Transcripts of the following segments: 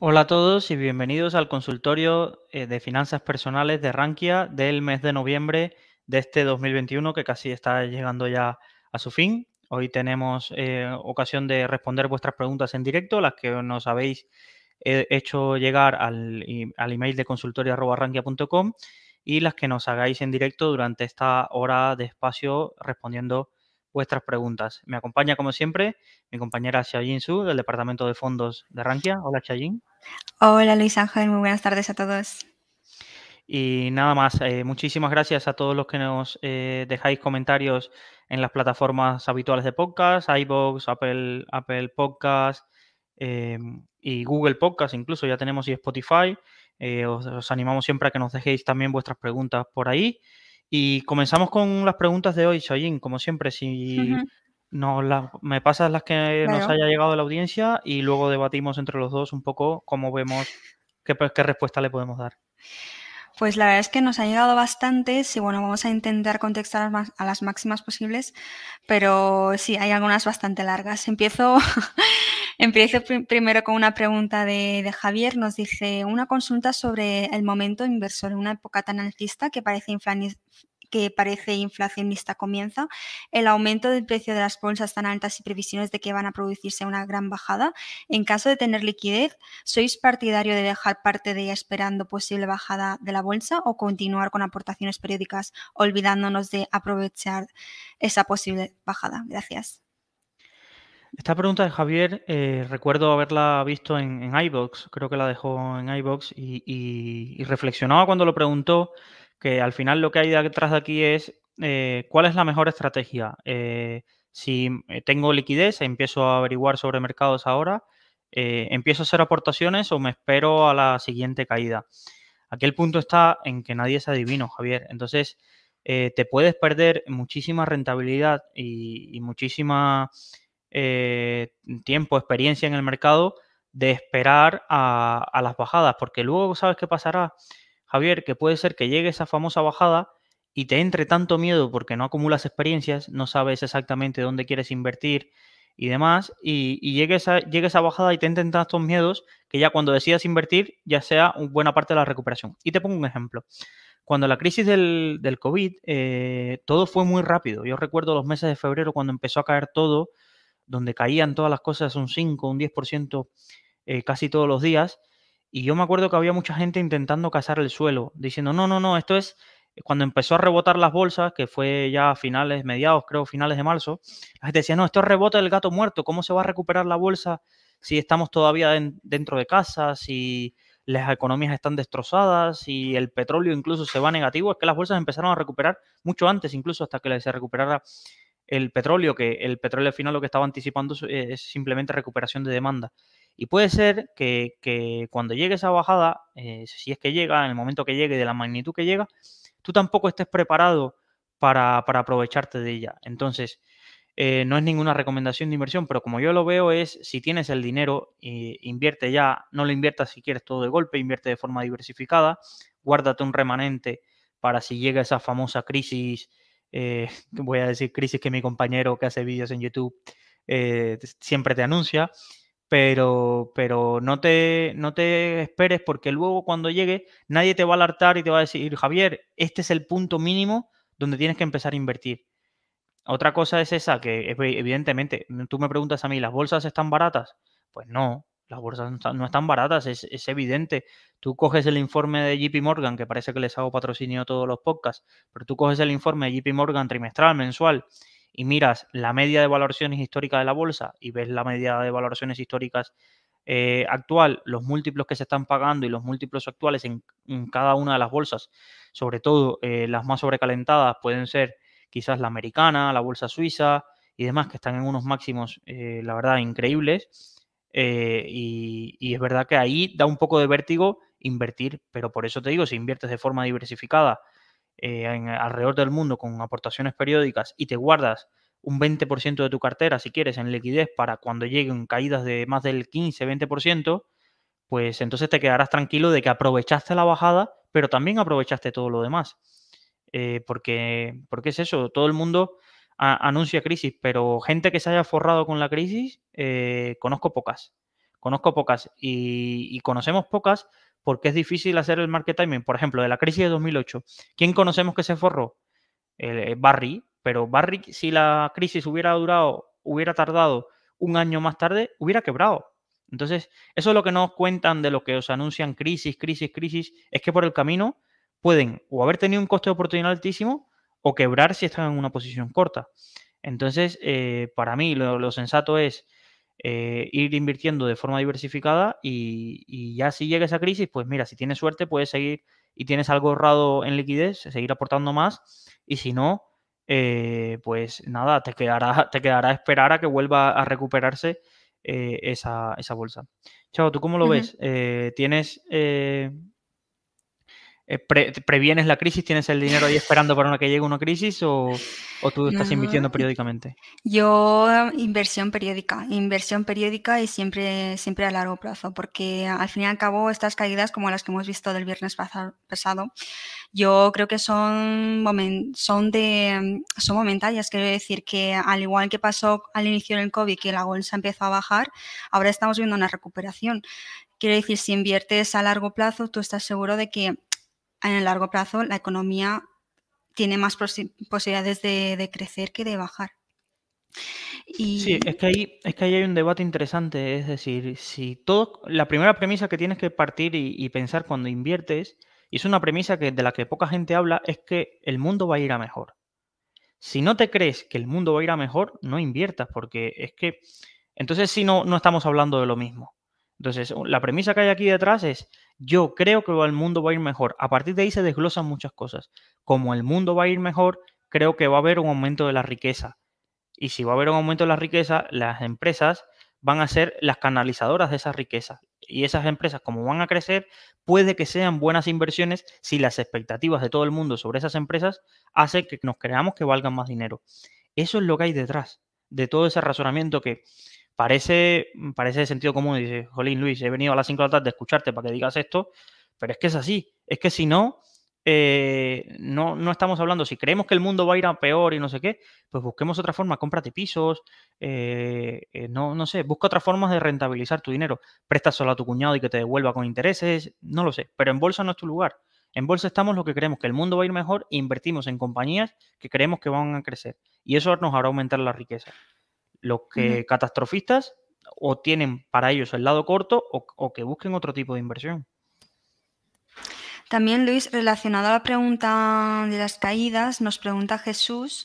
Hola a todos y bienvenidos al consultorio eh, de finanzas personales de Rankia del mes de noviembre de este 2021 que casi está llegando ya a su fin. Hoy tenemos eh, ocasión de responder vuestras preguntas en directo, las que nos habéis he hecho llegar al, al email de consultorio.rankia.com y las que nos hagáis en directo durante esta hora de espacio respondiendo vuestras preguntas. Me acompaña, como siempre, mi compañera Xiaoyin Su, del Departamento de Fondos de Rankia. Hola, Xiaoyin. Hola, Luis Ángel. Muy buenas tardes a todos. Y nada más, eh, muchísimas gracias a todos los que nos eh, dejáis comentarios en las plataformas habituales de podcast, iVoox, Apple, Apple Podcast, eh, y Google Podcast, incluso ya tenemos y Spotify. Os, animamos siempre a que nos dejéis también vuestras preguntas por ahí. Y comenzamos con las preguntas de hoy, Shayin, como siempre, si me pasas las que nos haya llegado a la audiencia y luego debatimos entre los dos un poco cómo vemos, qué, qué respuesta le podemos dar. Pues la verdad es que nos han llegado bastantes y bueno, vamos a intentar contestar a las máximas posibles, pero sí, hay algunas bastante largas. Empiezo, empiezo primero con una pregunta de, Javier. Nos dice una consulta sobre el momento inversor en una época tan alcista que parece que parece inflacionista comienza, el aumento del precio de las bolsas tan altas y previsiones de que van a producirse una gran bajada. En caso de tener liquidez, ¿sois partidario de dejar parte de ella esperando posible bajada de la bolsa o continuar con aportaciones periódicas olvidándonos de aprovechar esa posible bajada? Gracias. Esta pregunta de Javier, eh, recuerdo haberla visto en, en creo que la dejó en iBox y, y reflexionaba cuando lo preguntó que al final lo que hay detrás de aquí es eh, cuál es la mejor estrategia. Eh, si eh, tengo liquidez, empiezo a averiguar sobre mercados ahora, empiezo a hacer aportaciones o me espero a la siguiente caída. Aquí el punto está en que nadie es adivino, Javier. Entonces, te puedes perder muchísima rentabilidad y, muchísima tiempo, experiencia en el mercado de esperar a, a las bajadas, porque luego, ¿sabes qué pasará? Javier, que puede ser que llegue esa famosa bajada y te entre tanto miedo porque no acumulas experiencias, no sabes exactamente dónde quieres invertir y demás, y, llegue, esa, esa bajada y te entren tantos miedos que ya cuando decidas invertir ya sea buena parte de la recuperación. Y te pongo un ejemplo. Cuando la crisis del, COVID, eh, todo fue muy rápido. Yo recuerdo los meses de febrero cuando empezó a caer todo, donde caían todas las cosas un 5, un 10% eh, casi todos los días. Y yo me acuerdo que había mucha gente intentando cazar el suelo, diciendo, no, no, no, esto es cuando empezó a rebotar las bolsas, que fue ya a finales, mediados, creo, finales de marzo, la gente decía, no, esto es rebote del gato muerto, ¿cómo se va a recuperar la bolsa si estamos todavía dentro de casa, si las economías están destrozadas, si el petróleo incluso se va negativo? Es que las bolsas empezaron a recuperar mucho antes, incluso hasta que se recuperara el petróleo, que el petróleo al final lo que estaba anticipando es simplemente recuperación de demanda. Y puede ser que, cuando llegue esa bajada, eh, si es que llega, en el momento que llegue, de la magnitud que llega, tú tampoco estés preparado para, aprovecharte de ella. Entonces, eh, no es ninguna recomendación de inversión, pero como yo lo veo es, si tienes el dinero, invierte ya, no lo inviertas si quieres todo de golpe, invierte de forma diversificada, guárdate un remanente para si llega esa famosa crisis, eh, voy a decir crisis que mi compañero que hace vídeos en YouTube siempre te anuncia, pero, pero no, te, no te esperes porque luego cuando llegue nadie te va a alertar y te va a decir, Javier, este es el punto mínimo donde tienes que empezar a invertir. Otra cosa es esa, que evidentemente, tú me preguntas a mí, ¿las bolsas están baratas? Pues no, las bolsas no están baratas, es, es, evidente. Tú coges el informe de JP Morgan, que parece que les hago patrocinio a todos los podcasts, pero tú coges el informe de JP Morgan trimestral, mensual, y miras la media de valoraciones históricas de la bolsa y ves la media de valoraciones históricas eh, actual, los múltiplos que se están pagando y los múltiplos actuales en, cada una de las bolsas, sobre todo eh, las más sobrecalentadas pueden ser quizás la americana, la bolsa suiza y demás que están en unos máximos, eh, la verdad, increíbles. y, es verdad que ahí da un poco de vértigo invertir, pero por eso te digo, si inviertes de forma diversificada eh, en, alrededor del mundo con aportaciones periódicas y te guardas un 20% de tu cartera, si quieres, en liquidez para cuando lleguen caídas de más del 15-20%, pues entonces te quedarás tranquilo de que aprovechaste la bajada, pero también aprovechaste todo lo demás. Eh, porque, porque es eso, todo el mundo anuncia crisis, pero gente que se haya forrado con la crisis, eh, conozco pocas. Conozco pocas y, conocemos pocas porque es difícil hacer el market timing. Por ejemplo, de la crisis de 2008, ¿quién conocemos que se forró? Eh, Barry, pero Barry, si la crisis hubiera durado, hubiera tardado un año más tarde, hubiera quebrado. Entonces, eso es lo que nos cuentan de lo que os anuncian crisis, crisis, crisis, es que por el camino pueden o haber tenido un coste de oportunidad altísimo o quebrar si están en una posición corta. Entonces, eh, para mí lo, sensato es eh, ir invirtiendo de forma diversificada y, ya si llega esa crisis, pues mira, si tienes suerte puedes seguir y tienes algo ahorrado en liquidez, seguir aportando más y si no, eh, pues nada, te quedará, te quedará esperar a que vuelva a recuperarse esa, bolsa. Chao, ¿tú cómo lo ves? ¿Tienes eh, previenes la crisis? ¿Tienes el dinero ahí esperando para una que llegue una crisis o, tú estás invirtiendo periódicamente? Yo inversión periódica, inversión periódica y siempre, siempre a largo plazo, porque al fin y al cabo estas caídas como las que hemos visto del viernes pasado, yo creo que son, son, de, son momentarias. Quiero decir que al igual que pasó al inicio del COVID, que la bolsa empezó a bajar, ahora estamos viendo una recuperación. Quiero decir, si inviertes a largo plazo, tú estás seguro de que en el largo plazo la economía tiene más posibilidades de, crecer que de bajar. Sí, es que, ahí, es que ahí hay un debate interesante, es decir, si todo, la primera premisa que tienes que partir y, pensar cuando inviertes, y es una premisa que, de la que poca gente habla, es que el mundo va a ir a mejor. Si no te crees que el mundo va a ir a mejor, no inviertas, porque es que entonces si no, no estamos hablando de lo mismo. Entonces, la premisa que hay aquí detrás es, yo creo que el mundo va a ir mejor. A partir de ahí se desglosan muchas cosas. Como el mundo va a ir mejor, creo que va a haber un aumento de la riqueza. Y si va a haber un aumento de la riqueza, las empresas van a ser las canalizadoras de esa riqueza. Y esas empresas, como van a crecer, puede que sean buenas inversiones si las expectativas de todo el mundo sobre esas empresas hacen que nos creamos que valgan más dinero. Eso es lo que hay detrás de todo ese razonamiento que parece, parece de sentido común. Dice, Jolín, Luis, he venido a las 5 de la tarde a escucharte para que digas esto, pero es que es así. Es que si no, eh, no, no estamos hablando, si creemos que el mundo va a ir a peor y no sé qué, pues busquemos otra forma, cómprate pisos, eh, eh, no, no sé, busca otras formas de rentabilizar tu dinero. solo a tu cuñado y que te devuelva con intereses, no lo sé, pero en bolsa no es tu lugar. En bolsa estamos lo que creemos que el mundo va a ir mejor e invertimos en compañías que creemos que van a crecer. Y eso nos hará aumentar la riqueza. Los que catastrofistas o tienen para ellos el lado corto o, que busquen otro tipo de inversión. También, Luis, relacionado a la pregunta de las caídas, nos pregunta Jesús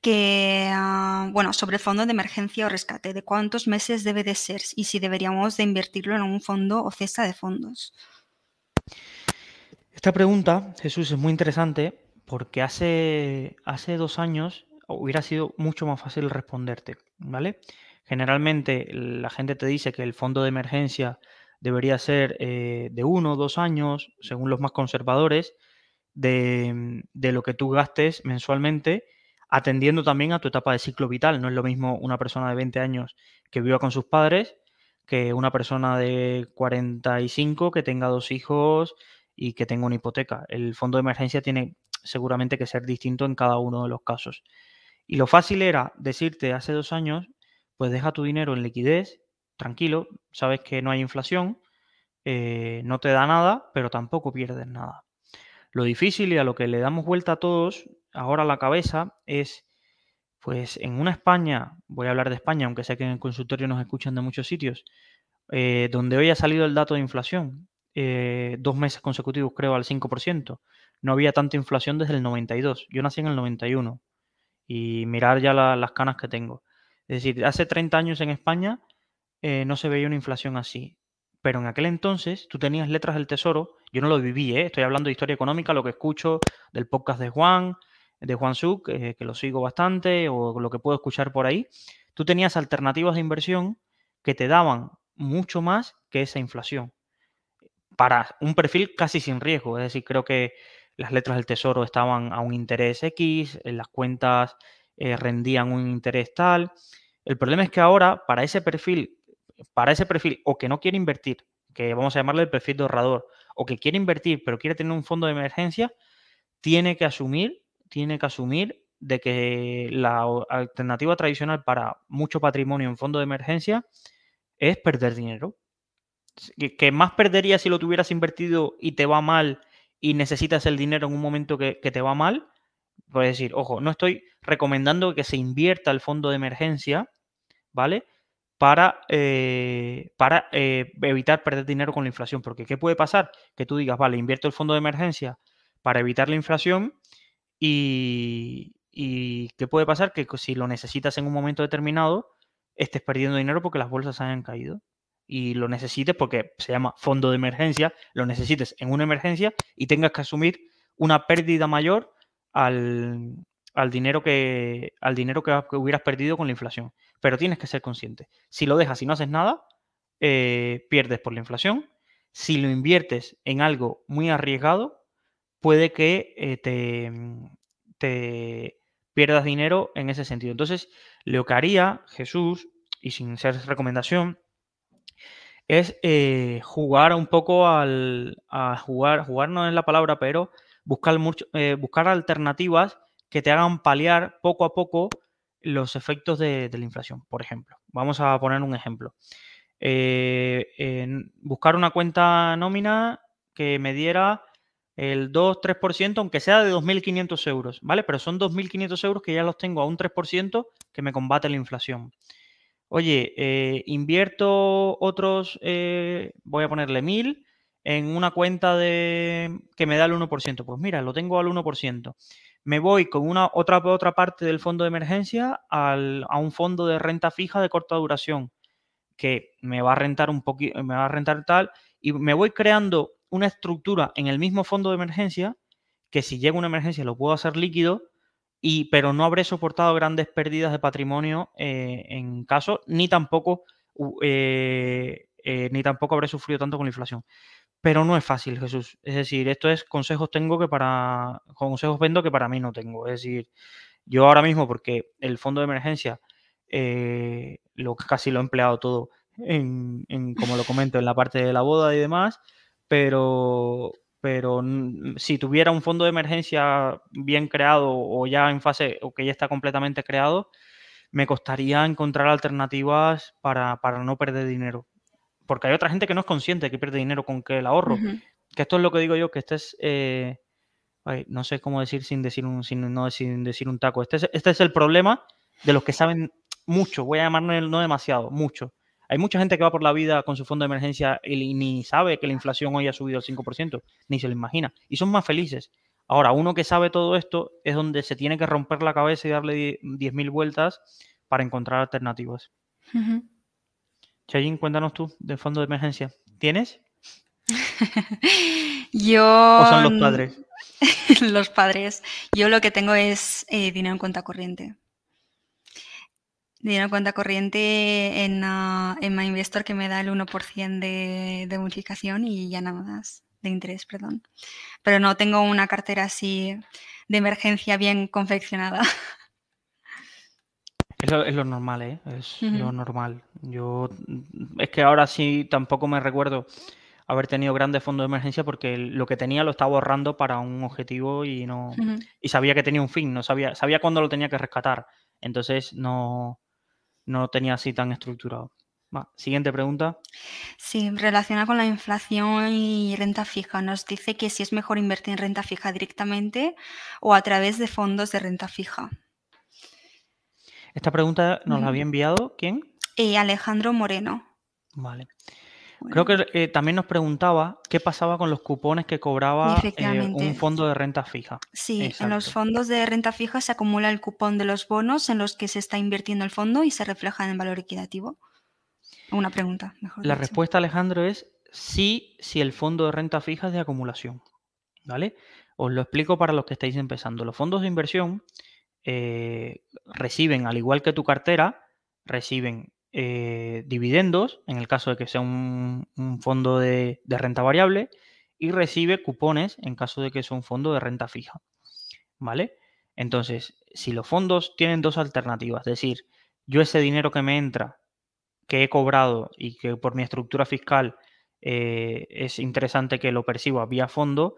que, ah, bueno, sobre el fondo de emergencia o rescate, ¿de cuántos meses debe de ser y si deberíamos de invertirlo en un fondo o cesta de fondos? Esta pregunta, Jesús, es muy interesante porque hace, hace dos años hubiera sido mucho más fácil responderte, ¿vale? Generalmente la gente te dice que el fondo de emergencia debería ser eh, de uno o dos años, según los más conservadores, de, lo que tú gastes mensualmente, atendiendo también a tu etapa de ciclo vital. No es lo mismo una persona de 20 años que viva con sus padres que una persona de 45 que tenga dos hijos y que tenga una hipoteca. El fondo de emergencia tiene seguramente que ser distinto en cada uno de los casos. Y lo fácil era decirte hace dos años, pues deja tu dinero en liquidez, tranquilo, sabes que no hay inflación, eh, no te da nada, pero tampoco pierdes nada. Lo difícil y a lo que le damos vuelta a todos ahora a la cabeza es, pues en una España, voy a hablar de España, aunque sé que en el consultorio nos escuchan de muchos sitios, eh, donde hoy ha salido el dato de inflación, eh, dos meses consecutivos creo al 5%, no había tanta inflación desde el 92, yo nací en el 91 y mirar ya las canas que tengo. Es decir, hace 30 años en España eh, no se veía una inflación así. Pero en aquel entonces tú tenías letras del tesoro, yo no lo viví, ¿eh? estoy hablando de historia económica, lo que escucho del podcast de Juan, de Juan Suk, eh, que lo sigo bastante, o lo que puedo escuchar por ahí. Tú tenías alternativas de inversión que te daban mucho más que esa inflación. Para un perfil casi sin riesgo, es decir, creo que las letras del tesoro estaban a un interés X, las cuentas eh, rendían un interés tal. El problema es que ahora, para ese perfil, para ese perfil, o que no quiere invertir, que vamos a llamarle el perfil de ahorrador, o que quiere invertir, pero quiere tener un fondo de emergencia, tiene que asumir, tiene que asumir de que la alternativa tradicional para mucho patrimonio en fondo de emergencia es perder dinero. Que, más perdería si lo tuvieras invertido y te va mal y necesitas el dinero en un momento que, te va mal. Puedes decir, ojo, no estoy recomendando que se invierta el fondo de emergencia, ¿vale? Para, eh, para eh, evitar perder dinero con la inflación. Porque ¿qué puede pasar? Que tú digas, vale, invierto el fondo de emergencia para evitar la inflación y, y ¿qué puede pasar? Que si lo necesitas en un momento determinado, estés perdiendo dinero porque las bolsas hayan caído. Y lo necesites porque se llama fondo de emergencia, lo necesites en una emergencia y tengas que asumir una pérdida mayor al, dinero, que, al dinero que, hubieras perdido con la inflación. Pero tienes que ser consciente. Si lo dejas y no haces nada, eh, pierdes por la inflación. Si lo inviertes en algo muy arriesgado, puede que eh, te, te, pierdas dinero en ese sentido. Entonces, lo que haría Jesús, y sin ser recomendación, es eh, jugar un poco al. A jugar, jugar no es la palabra, pero buscar, mucho, eh, buscar alternativas que te hagan paliar poco a poco los efectos de, la inflación. Por ejemplo, vamos a poner un ejemplo. Eh, buscar una cuenta nómina que me diera el 2-3%, aunque sea de 2.500 euros, ¿vale? Pero son 2.500 euros que ya los tengo a un 3% que me combate la inflación. Oye, eh, invierto otros, eh, voy a ponerle 1.000 en una cuenta de que me da el 1%. Pues mira, lo tengo al 1%. Me voy con una otra, otra parte del fondo de emergencia a un fondo de renta fija de corta duración que me va a rentar un poquito, me va a rentar tal, y me voy creando una estructura en el mismo fondo de emergencia que si llega una emergencia lo puedo hacer líquido, y, pero no habré soportado grandes pérdidas de patrimonio eh, en caso, ni tampoco, eh, eh, ni tampoco habré sufrido tanto con la inflación. Pero no es fácil, Jesús. Es decir, esto es consejos tengo que para, consejos vendo que para mí no tengo. Es decir, yo ahora mismo, porque el fondo de emergencia lo, casi lo he empleado todo en, en, como lo comento, en la parte de la boda y demás, pero, pero si tuviera un fondo de emergencia bien creado o ya en fase o que ya está completamente creado, me costaría encontrar alternativas para, no perder dinero. Porque hay otra gente que no es consciente que pierde dinero con que el ahorro. Que esto es lo que digo yo, que este es, eh, no sé cómo decir sin decir un, sin, no, sin decir un taco. Este es, este es el problema de los que saben mucho, voy a llamarlo no demasiado, mucho. Hay mucha gente que va por la vida con su fondo de emergencia y ni sabe que la inflación hoy ha subido al 5%, ni se lo imagina. Y son más felices. Ahora, uno que sabe todo esto es donde se tiene que romper la cabeza y darle 10.000 vueltas para encontrar alternativas. Uh cuéntanos tú del fondo de emergencia. ¿Tienes? Yo. ¿O son los padres? los padres. Yo lo que tengo es eh, dinero en cuenta corriente dinero en cuenta corriente en, uh, en MyInvestor que me da el 1% de, de bonificación y ya nada más, de interés, perdón. Pero no tengo una cartera así de emergencia bien confeccionada. Es lo, es lo normal, ¿eh? Es lo normal. Yo es que ahora sí tampoco me recuerdo haber tenido grandes fondos de emergencia porque lo que tenía lo estaba ahorrando para un objetivo y no y sabía que tenía un fin, no sabía sabía cuándo lo tenía que rescatar. Entonces no no lo tenía así tan estructurado. siguiente pregunta. Sí, relaciona con la inflación y renta fija. Nos dice que si es mejor invertir en renta fija directamente o a través de fondos de renta fija. Esta pregunta nos la había enviado quién? Eh, Alejandro Moreno. Vale. Creo que eh, también nos preguntaba qué pasaba con los cupones que cobraba eh, un fondo de renta fija. Sí, en los fondos de renta fija se acumula el cupón de los bonos en los que se está invirtiendo el fondo y se refleja en el valor equitativo. Una pregunta, mejor. La respuesta, Alejandro, es sí, si el fondo de renta fija es de acumulación. ¿Vale? Os lo explico para los que estáis empezando. Los fondos de inversión eh, reciben, al igual que tu cartera, reciben eh, dividendos, en el caso de que sea un, fondo de, renta variable, y recibe cupones en caso de que sea un fondo de renta fija. ¿Vale? Entonces, si los fondos tienen dos alternativas, es decir, yo ese dinero que me entra, que he cobrado y que por mi estructura fiscal eh, es interesante que lo perciba vía fondo,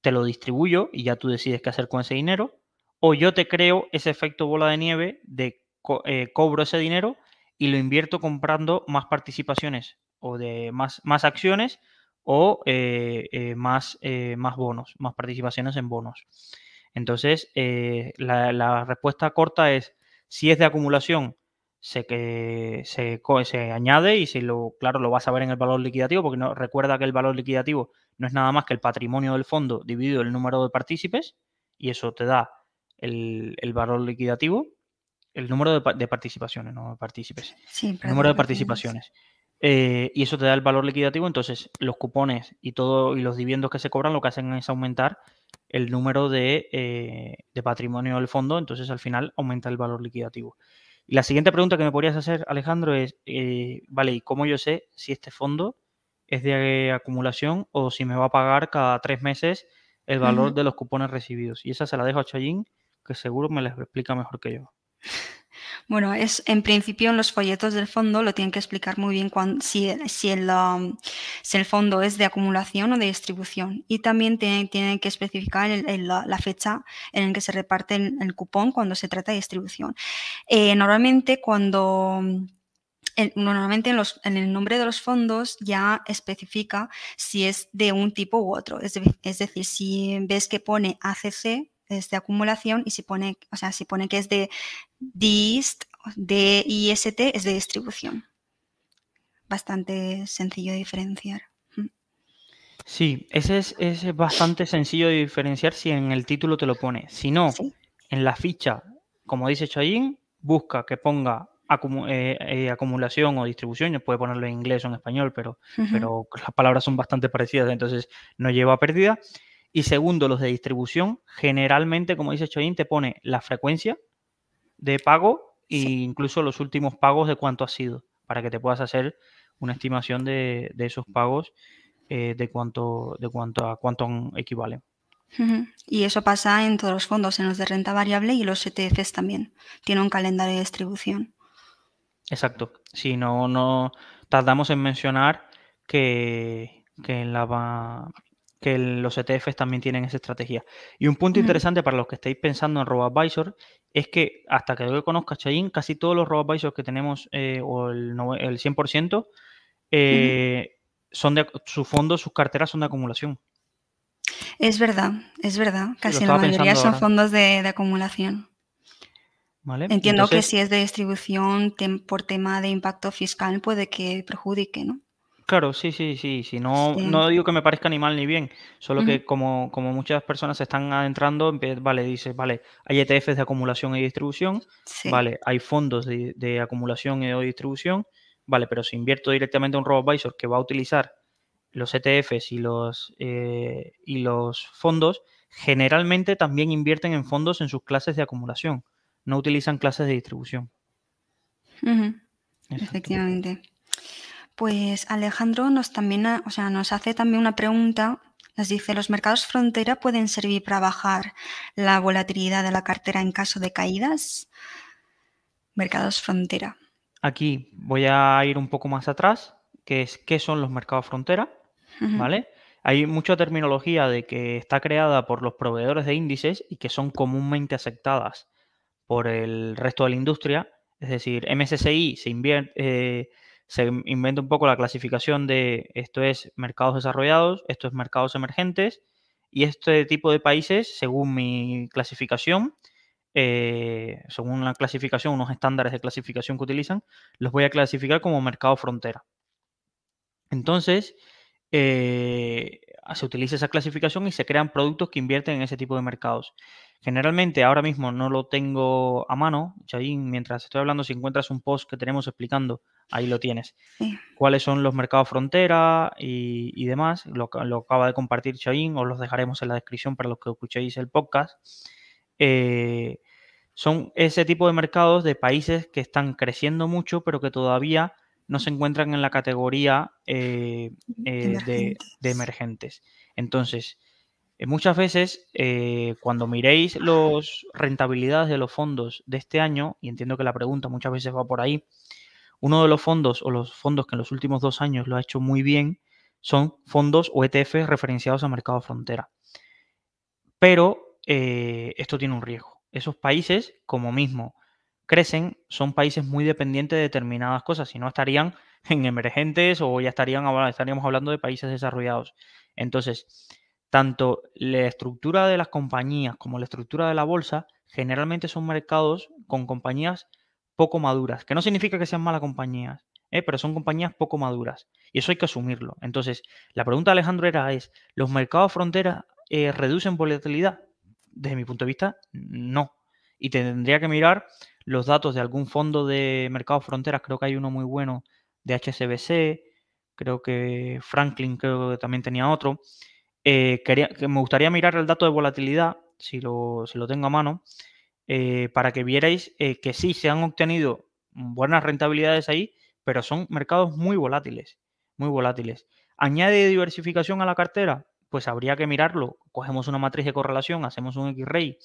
te lo distribuyo y ya tú decides qué hacer con ese dinero, o yo te creo ese efecto bola de nieve de eh, cobro ese dinero y lo invierto comprando más participaciones o de más, más acciones o eh, más, más bonos, más participaciones en bonos. Entonces, la, la respuesta corta es, si es de acumulación, se, que, se, añade y si lo, claro, lo vas a ver en el valor liquidativo, porque no, recuerda que el valor liquidativo no es nada más que el patrimonio del fondo dividido el número de partícipes, y eso te da el, valor liquidativo, el número de, participaciones, no de partícipes, el número de participaciones. Eh, y eso te da el valor liquidativo, entonces los cupones y todo y los dividendos que se cobran lo que hacen es aumentar el número de, eh, de patrimonio del fondo, entonces al final aumenta el valor liquidativo. Y la siguiente pregunta que me podrías hacer, Alejandro, es, eh, vale, ¿y cómo yo sé si este fondo es de acumulación o si me va a pagar cada tres meses el valor de los cupones recibidos? Y esa se la dejo a Chayín, que seguro me la explica mejor que yo. Bueno, es en principio en los folletos del fondo lo tienen que explicar muy bien si, si, el, um, si, el, fondo es de acumulación o de distribución. Y también tienen, que especificar la, fecha en la que se reparte el, cupón cuando se trata de distribución. Eh, normalmente cuando normalmente en, los, en, el nombre de los fondos ya especifica si es de un tipo u otro. Es, es, decir, si ves que pone ACC, es de acumulación y si pone, o sea, si pone que es de DIST, de IST, es de distribución. Bastante sencillo de diferenciar. Mm. Sí, ese es, bastante sencillo de diferenciar si en el título te lo pone. Si no, en la ficha, como dice Chayin, busca que ponga eh, eh, acumulación o distribución, puede ponerlo en inglés o en español, pero, pero las palabras son bastante parecidas, entonces no lleva pérdida. Y segundo, los de distribución, generalmente, como dice Choyin, te pone la frecuencia de pago e incluso los últimos pagos de cuánto ha sido, para que te puedas hacer una estimación de, esos pagos, eh, de cuánto, de cuánto a cuánto equivalen. Y eso pasa en todos los fondos, en los de renta variable y los ETFs también. Tiene un calendario de distribución. Exacto. Si no, no tardamos en mencionar que, que en la, que los ETFs también tienen esa estrategia. Y un punto interesante para los que estéis pensando en RoboAdvisor es que hasta que yo conozca Chain, casi todos los RoboAdvisors que tenemos, eh, o el, el 100%, eh, son de, sus fondos, sus carteras son de acumulación. Es verdad, es verdad. Casi la mayoría son fondos de, acumulación. Entiendo que si es de distribución por tema de impacto fiscal puede que perjudique, ¿no? Claro, sí, sí, sí, sí. No, no digo que me parezca ni mal ni bien, solo que como, como muchas personas se están adentrando, vale, dice, vale, hay ETFs de acumulación y distribución, vale, hay fondos de, acumulación y distribución, vale, pero si invierto directamente en un robo-advisor que va a utilizar los ETFs y los, eh, y los fondos, generalmente también invierten en fondos en sus clases de acumulación, no utilizan clases de distribución. Efectivamente. Pues Alejandro nos también, o sea, nos hace también una pregunta. Nos dice, ¿los mercados frontera pueden servir para bajar la volatilidad de la cartera en caso de caídas? Mercados frontera. Aquí voy a ir un poco más atrás, que es qué son los mercados frontera, ¿vale? Hay mucha terminología de que está creada por los proveedores de índices y que son comúnmente aceptadas por el resto de la industria. Es decir, MSCI se invierte, eh, se inventa un poco la clasificación de esto es mercados desarrollados, esto es mercados emergentes y este tipo de países, según mi clasificación, eh, según la clasificación, unos estándares de clasificación que utilizan, los voy a clasificar como mercado frontera. Entonces, eh, se utiliza esa clasificación y se crean productos que invierten en ese tipo de mercados. Generalmente ahora mismo no lo tengo a mano, Chayin, mientras estoy hablando, si encuentras un post que tenemos explicando, ahí lo tienes. Cuáles son los mercados frontera y, demás, lo, acaba de compartir Chayin, os los dejaremos en la descripción para los que escuchéis el podcast. Eh, son ese tipo de mercados de países que están creciendo mucho, pero que todavía no se encuentran en la categoría eh, eh, de, emergentes. Entonces, muchas veces cuando miréis las rentabilidades de los fondos de este año, y entiendo que la pregunta muchas veces va por ahí, uno de los fondos o los fondos que en los últimos dos años lo ha hecho muy bien son fondos o ETFs referenciados a mercado frontera. Pero esto tiene un riesgo esos países, como mismo crecen, son países muy dependientes de determinadas cosas, si no estarían en emergentes o ya estarían, estaríamos hablando de países desarrollados. Entonces, tanto la estructura de las compañías como la estructura de la bolsa generalmente son mercados con compañías poco maduras, que no significa que sean malas compañías, ¿eh? pero son compañías poco maduras. Y eso hay que asumirlo. Entonces, la pregunta de Alejandro era, es, ¿los mercados frontera eh, reducen volatilidad? desde mi punto de vista, no. Y tendría que mirar los datos de algún fondo de mercados fronteras, creo que hay uno muy bueno de HSBC, creo que Franklin creo que también tenía otro. Eh, quería, que me gustaría mirar el dato de volatilidad, si lo, si lo tengo a mano, eh, para que vierais eh, que sí se han obtenido buenas rentabilidades ahí, pero son mercados muy volátiles, muy volátiles. ¿Añade diversificación a la cartera? pues habría que mirarlo. Cogemos una matriz de correlación, hacemos un X-ray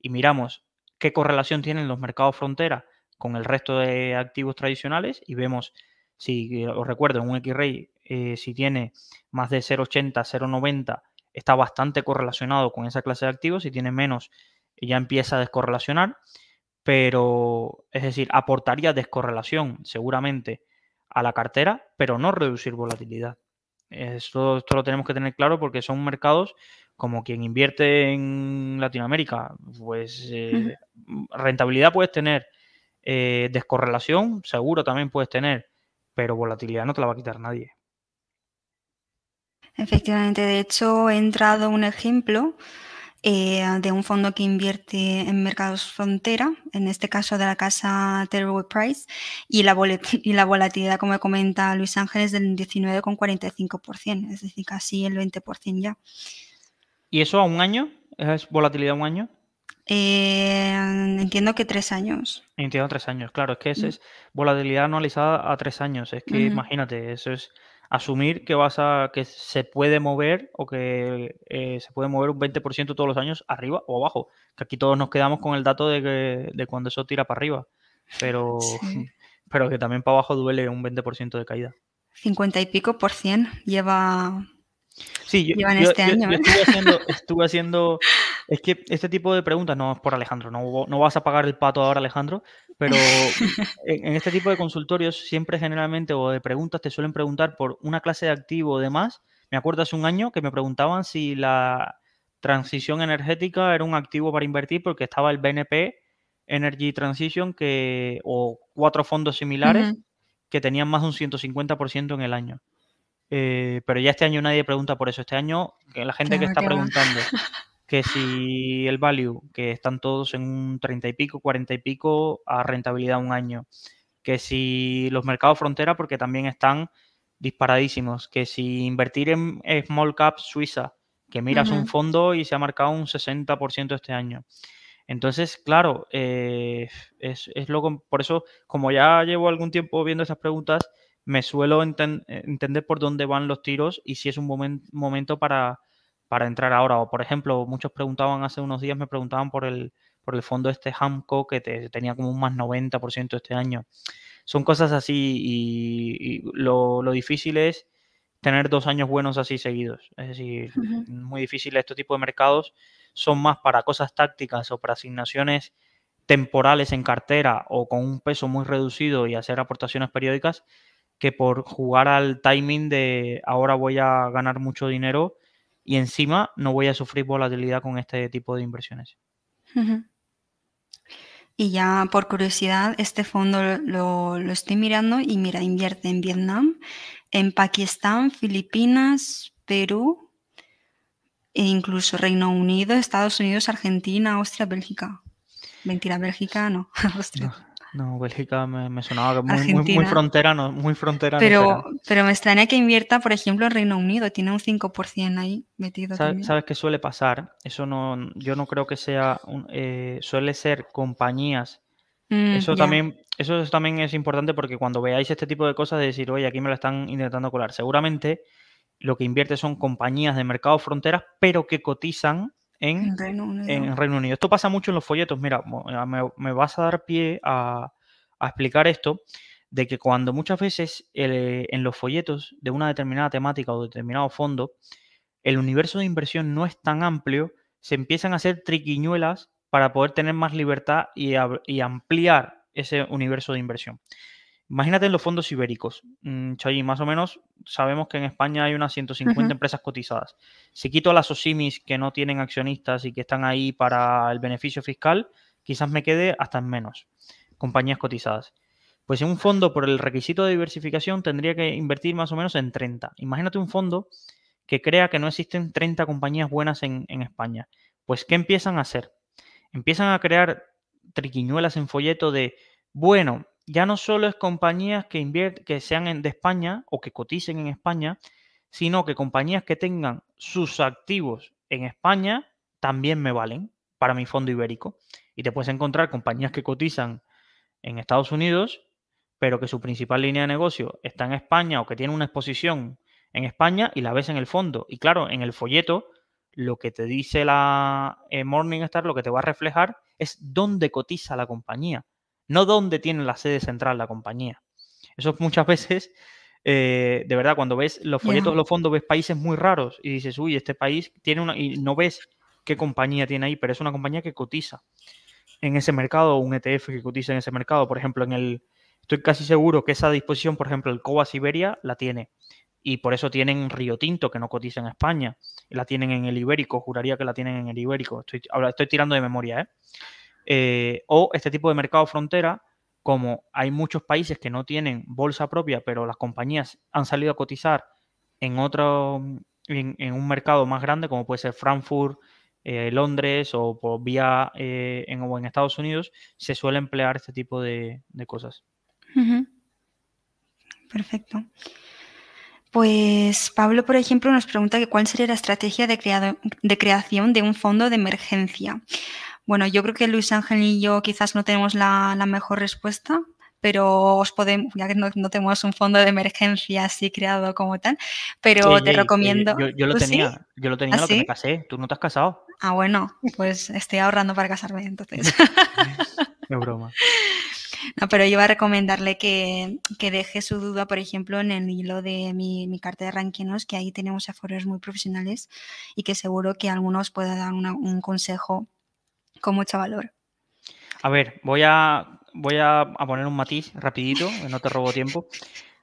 y miramos qué correlación tienen los mercados frontera con el resto de activos tradicionales y vemos si, os recuerdo, un X-ray, eh, si tiene más de 0,80, 0,90, está bastante correlacionado con esa clase de activos. Si tiene menos, ya empieza a descorrelacionar. Pero, es decir, aportaría descorrelación seguramente a la cartera, pero no reducir volatilidad. Esto, esto, lo tenemos que tener claro porque son mercados como quien invierte en Latinoamérica, pues eh, rentabilidad puedes tener, eh, descorrelación seguro también puedes tener, pero volatilidad no te la va a quitar nadie. Efectivamente, de hecho he entrado un ejemplo eh, de un fondo que invierte en mercados frontera, en este caso de la casa Terrible Price, y la, y la volatilidad, como comenta Luis Ángel, es del 19,45%, es decir, casi el 20% ya. ¿Y eso a un año? ¿Es volatilidad a un año? Eh, entiendo que tres años. Entiendo tres años, claro, es que esa mm. es volatilidad anualizada a tres años. Es que imagínate, eso es asumir que vas a que se puede mover o que eh, se puede mover un 20% todos los años arriba o abajo. Que aquí todos nos quedamos con el dato de que de cuando eso tira para arriba, pero pero que también para abajo duele un 20% de caída. 50 y pico por cien lleva Sí, yo, este año. ¿eh? estuve, haciendo, estuve haciendo, Es que este tipo de preguntas no es por Alejandro, no, no vas a pagar el pato ahora, Alejandro, pero en, este tipo de consultorios siempre generalmente o de preguntas te suelen preguntar por una clase de activo o demás. Me acuerdo hace un año que me preguntaban si la transición energética era un activo para invertir porque estaba el BNP Energy Transition que, o cuatro fondos similares que tenían más de un 150% en el año. Eh, pero ya este año nadie pregunta por eso. Este año, la gente que está preguntando que si el value, que están todos en un 30 y pico, 40 y pico a rentabilidad un año, que si los mercados frontera, porque también están disparadísimos, que si invertir en small cap Suiza, que miras un fondo y se ha marcado un 60% este año. Entonces, claro, eh, es, es lo, por eso, como ya llevo algún tiempo viendo esas preguntas, me suelo entender por dónde van los tiros y si es un momento para, para entrar ahora. O, por ejemplo, muchos preguntaban hace unos días, me preguntaban por el, por el fondo este Hamco que tenía como un más 90% este año. Son cosas así y, lo, difícil es tener dos años buenos así seguidos. Es decir, muy difícil este tipo de mercados son más para cosas tácticas o para asignaciones temporales en cartera o con un peso muy reducido y hacer aportaciones periódicas que por jugar al timing de ahora voy a ganar mucho dinero y encima no voy a sufrir volatilidad con este tipo de inversiones. Y ya por curiosidad, este fondo lo, estoy mirando y mira, invierte en Vietnam, en Pakistán, Filipinas, Perú e incluso Reino Unido, Estados Unidos, Argentina, Austria, Bélgica. Mentira, Bélgica no, Austria. No, Bélgica me, sonaba muy, muy, muy, frontera, muy frontera. Pero, pero me extraña que invierta, por ejemplo, en Reino Unido, tiene un 5% ahí metido. ¿Sabes, ¿Sabes qué suele pasar? Eso no, yo no creo que sea, eh, suele ser compañías. Mm, eso también, eso también es importante porque cuando veáis este tipo de cosas de decir, oye, aquí me lo están intentando colar, seguramente lo que invierte son compañías de mercado fronteras, pero que cotizan en, Reino Unido. Esto pasa mucho en los folletos. Mira, me, vas a dar pie a, explicar esto, de que cuando muchas veces en los folletos de una determinada temática o determinado fondo, el universo de inversión no es tan amplio, se empiezan a hacer triquiñuelas para poder tener más libertad y, y ampliar ese universo de inversión. Imagínate en los fondos ibéricos. Mm, más o menos sabemos que en España hay unas 150 empresas cotizadas. Si quito a las OSIMIS que no tienen accionistas y que están ahí para el beneficio fiscal, quizás me quede hasta en menos compañías cotizadas. Pues en un fondo, por el requisito de diversificación, tendría que invertir más o menos en 30. Imagínate un fondo que crea que no existen 30 compañías buenas en, en España. Pues, ¿qué empiezan a hacer? Empiezan a crear triquiñuelas en folleto de, bueno, ya no solo es compañías que, que sean de España o que coticen en España, sino que compañías que tengan sus activos en España también me valen para mi fondo ibérico. Y te puedes encontrar compañías que cotizan en Estados Unidos, pero que su principal línea de negocio está en España o que tiene una exposición en España y la ves en el fondo. Y claro, en el folleto, lo que te dice la eh, Morningstar, lo que te va a reflejar es dónde cotiza la compañía no dónde tiene la sede central la compañía. Eso muchas veces, eh, de verdad, cuando ves los folletos de los fondos, ves países muy raros y dices, uy, este país tiene una, y no ves qué compañía tiene ahí, pero es una compañía que cotiza en ese mercado, un ETF que cotiza en ese mercado. Por ejemplo, en el, estoy casi seguro que esa disposición, por ejemplo, el COA Siberia la tiene. Y por eso tienen Río Tinto, que no cotiza en España. La tienen en el Ibérico, juraría que la tienen en el Ibérico. Estoy, estoy tirando de memoria, ¿eh? Eh, o este tipo de mercado frontera, como hay muchos países que no tienen bolsa propia, pero las compañías han salido a cotizar en otro, en, un mercado más grande, como puede ser Frankfurt, eh, Londres o por vía eh, en, en Estados Unidos, se suele emplear este tipo de, cosas. Perfecto. Pues Pablo, por ejemplo, nos pregunta cuál sería la estrategia de creación de un fondo de emergencia. Bueno, yo creo que Luis Ángel y yo quizás no tenemos la, mejor respuesta, pero os podemos, ya que no, tenemos un fondo de emergencia así creado como tal, pero te recomiendo. yo, lo tenía, yo lo tenía, ¿Ah, lo que me casé. ¿Tú no te has casado? Ah, bueno, pues estoy ahorrando para casarme entonces. Es broma. No, pero yo iba a recomendarle que, deje su duda, por ejemplo, en el hilo de mi, mi carta de ranquinos, que ahí tenemos aforos muy profesionales y que seguro que algunos pueda dar un consejo con mucho valor. A ver, voy a, voy a, poner un matiz rapidito, no te robo tiempo.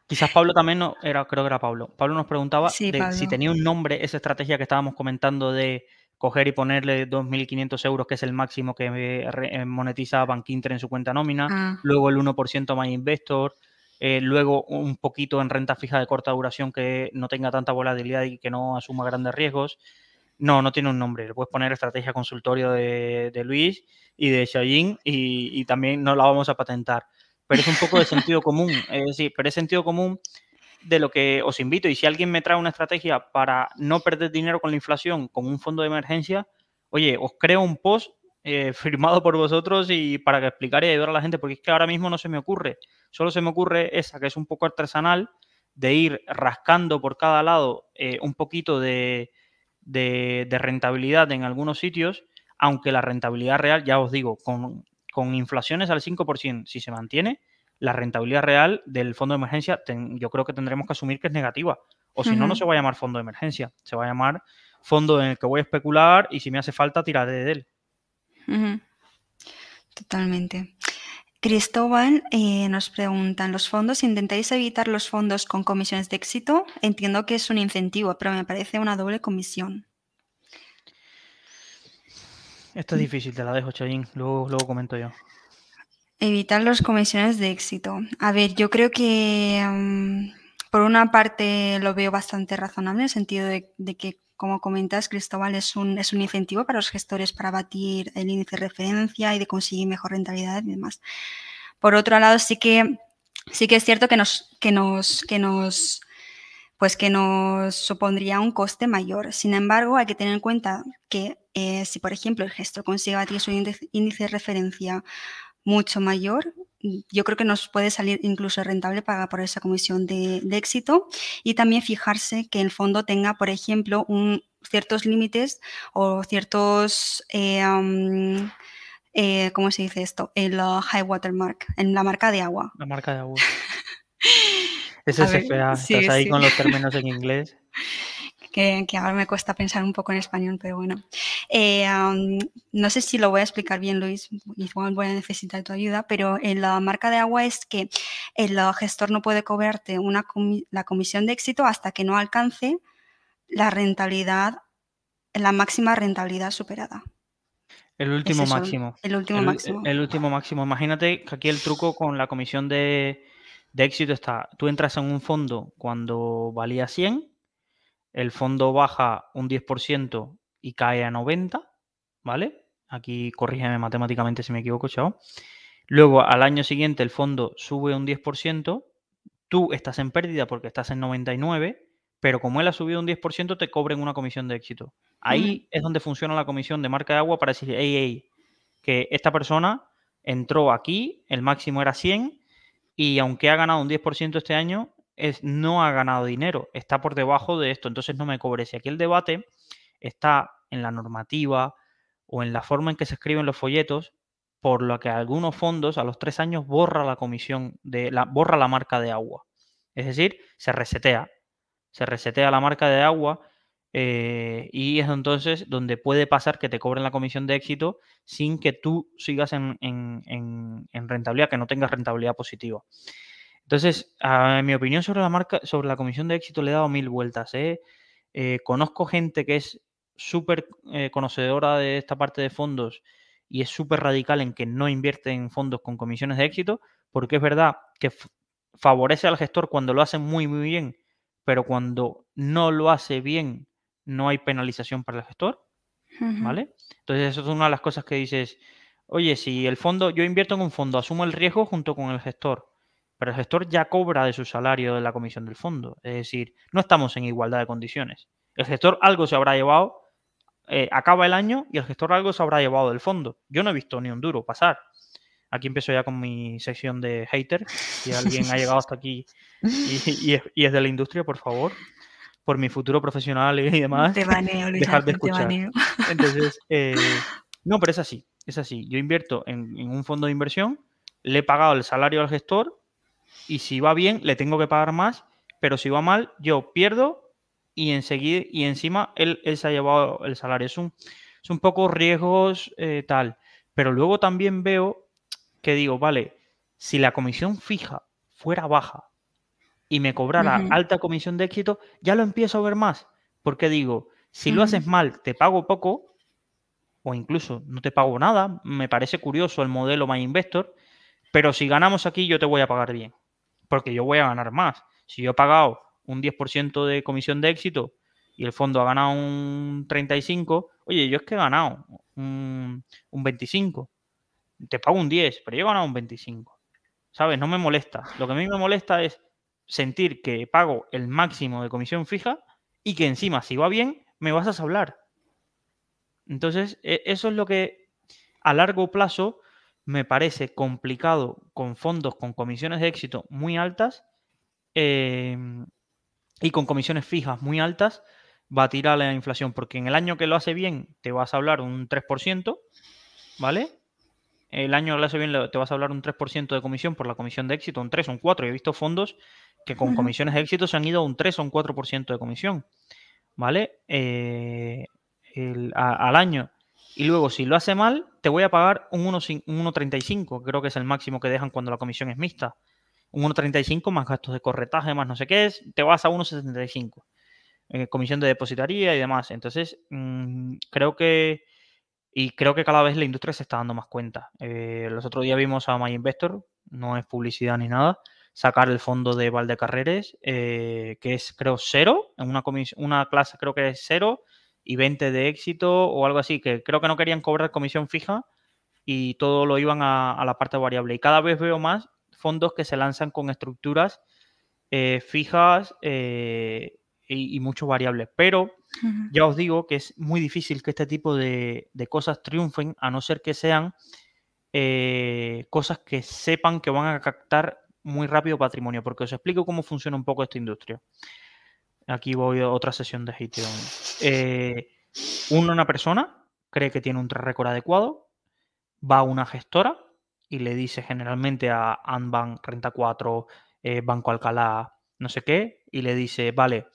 Quizás Pablo también, no, era, creo que era Pablo. Pablo nos preguntaba si tenía un nombre esa estrategia que estábamos comentando de coger y ponerle 2.500 euros, que es el máximo que eh, monetiza Bankinter en su cuenta nómina, ah. luego el 1% más Investor, eh, luego un poquito en renta fija de corta duración que no tenga tanta volatilidad y que no asuma grandes riesgos, no, no tiene un nombre. Le puedes poner estrategia consultorio de, Luis y de Xiaoyin y, también no la vamos a patentar. Pero es un poco de sentido común. Es decir, pero es sentido común de lo que os invito. Y si alguien me trae una estrategia para no perder dinero con la inflación con un fondo de emergencia, oye, os creo un post eh, firmado por vosotros y para que explicar y ayudar a la gente, porque es que ahora mismo no se me ocurre. Solo se me ocurre esa, que es un poco artesanal, de ir rascando por cada lado eh, un poquito de, de, rentabilidad en algunos sitios, aunque la rentabilidad real, ya os digo, con, inflaciones al 5%, si se mantiene, la rentabilidad real del fondo de emergencia yo creo que tendremos que asumir que es negativa. O si no, no se va a llamar fondo de emergencia, se va a llamar fondo en el que voy a especular y si me hace falta tiraré de él. Totalmente. Cristóbal eh, nos pregunta, ¿en los fondos intentáis evitar los fondos con comisiones de éxito? Entiendo que es un incentivo, pero me parece una doble comisión. Esto es difícil, te la dejo, Chayín. Luego, luego comento yo. Evitar las comisiones de éxito. A ver, yo creo que mm, por una parte lo veo bastante razonable en el sentido de, de que como comentas, Cristóbal, es un, es un incentivo para los gestores para batir el índice de referencia y de conseguir mejor rentabilidad y demás. por otro lado, sí que, sí que es cierto que nos, que nos, que nos, pues que nos supondría un coste mayor. Sin embargo, hay que tener en cuenta que eh, si, por ejemplo, el gestor consigue batir su índice de referencia mucho mayor, yo creo que nos puede salir incluso rentable pagar por esa comisión de, éxito y también fijarse que el fondo tenga, por ejemplo, un, ciertos límites o ciertos, eh, eh, ¿cómo se dice esto? El high water mark, en la marca de agua. La marca de agua. Ese es estás ahí con los términos en inglés. Que, ahora me cuesta pensar un poco en español, pero bueno. Eh, no sé si lo voy a explicar bien, Luis, igual voy a necesitar tu ayuda, pero en la marca de agua es que el gestor no puede cobrarte una la comisión de éxito hasta que no alcance la rentabilidad, la máxima rentabilidad superada. El último máximo. El último máximo. El último máximo. Imagínate que aquí el truco con la comisión de, de éxito está, tú entras en un fondo cuando valía 100 el fondo baja un 10% y cae a 90, ¿vale? Aquí corrígeme matemáticamente si me equivoco, chao. Luego al año siguiente el fondo sube un 10%, tú estás en pérdida porque estás en 99, pero como él ha subido un 10%, te cobren una comisión de éxito. Ahí es donde funciona la comisión de marca de agua para decir, hey, hey, que esta persona entró aquí, el máximo era 100, y aunque ha ganado un 10% este año, es, no ha ganado dinero, está por debajo de esto, entonces no me cobre. Si aquí el debate está en la normativa o en la forma en que se escriben los folletos, por lo que algunos fondos a los tres años borra la comisión de la, borra la marca de agua. Es decir, se resetea. Se resetea la marca de agua eh, y es entonces donde puede pasar que te cobren la comisión de éxito sin que tú sigas en, en rentabilidad, que no tengas rentabilidad positiva. Entonces, en mi opinión sobre la marca, sobre la comisión de éxito le he dado mil vueltas. ¿eh? Eh, conozco gente que es súper eh, conocedora de esta parte de fondos y es súper radical en que no invierte en fondos con comisiones de éxito, porque es verdad que favorece al gestor cuando lo hace muy, muy bien, pero cuando no lo hace bien, no hay penalización para el gestor. ¿Vale? Entonces, eso es una de las cosas que dices, oye, si el fondo, yo invierto en un fondo, asumo el riesgo junto con el gestor pero el gestor ya cobra de su salario de la comisión del fondo. Es decir, no estamos en igualdad de condiciones. El gestor algo se habrá llevado, eh, acaba el año y el gestor algo se habrá llevado del fondo. Yo no he visto ni un duro pasar. Aquí empiezo ya con mi sección de hater. Si alguien ha llegado hasta aquí y, es, de la industria, por favor, por mi futuro profesional y demás, te baneo, dejar de escuchar. Entonces, eh, no, pero es así, es así. Yo invierto en un fondo de inversión, le he pagado el salario al gestor y si va bien, le tengo que pagar más, pero si va mal, yo pierdo y enseguida, y encima él, se ha llevado el salario. Es un, un poco riesgos eh, tal. Pero luego también veo que digo, vale, si la comisión fija fuera baja y me cobrara alta comisión de éxito, ya lo empiezo a ver más. Porque digo, si lo haces mal, te pago poco, o incluso no te pago nada. Me parece curioso el modelo My Investor, pero si ganamos aquí, yo te voy a pagar bien porque yo voy a ganar más. Si yo he pagado un 10% de comisión de éxito y el fondo ha ganado un 35, oye, yo es que he ganado un, 25. Te pago un 10, pero yo he ganado un 25. ¿Sabes? No me molesta. Lo que a mí me molesta es sentir que pago el máximo de comisión fija y que encima, si va bien, me vas a hablar. Entonces, e, eso es lo que a largo plazo me parece complicado con fondos con comisiones de éxito muy altas em, y con comisiones fijas muy altas va a tirar la inflación, porque en el año que lo hace bien te vas a hablar un 3%, ¿vale? El año que lo hace bien te vas a hablar un 3% de comisión por la comisión de éxito, un 3 o un 4. he visto fondos que con comisiones de éxito se han ido a un 3 o un 4% de comisión, ¿vale? Eh, al año. Y luego, si lo hace mal, te voy a pagar un 1,35, creo que es el máximo que dejan cuando la comisión es mixta. Un 1,35 más gastos de corretaje, más no sé qué es, te vas a 1,75. Eh, comisión de depositaría y demás. Entonces, mm, creo que. Y creo que cada vez la industria se está dando más cuenta. Eh, los otros días vimos a MyInvestor, no es publicidad ni nada, sacar el fondo de Valdecarreres, eh, que es creo cero, en una, una clase creo que es cero, y 20 de éxito o algo así, que creo que no querían cobrar comisión fija y todo lo iban a, la parte variable. Y cada vez veo más fondos que se lanzan con estructuras eh, fijas eh, y, muchos variables. Pero ya os digo que es muy difícil que este tipo de, cosas triunfen, a no ser que sean eh, cosas que sepan que van a captar muy rápido patrimonio, porque os explico cómo funciona un poco esta industria. Aquí voy a otra sesión de gestión. una persona cree que tiene un récord adecuado, va a una gestora y le dice generalmente a Anbank, Renta 4, eh, Banco Alcalá, no sé qué, y le dice, vale,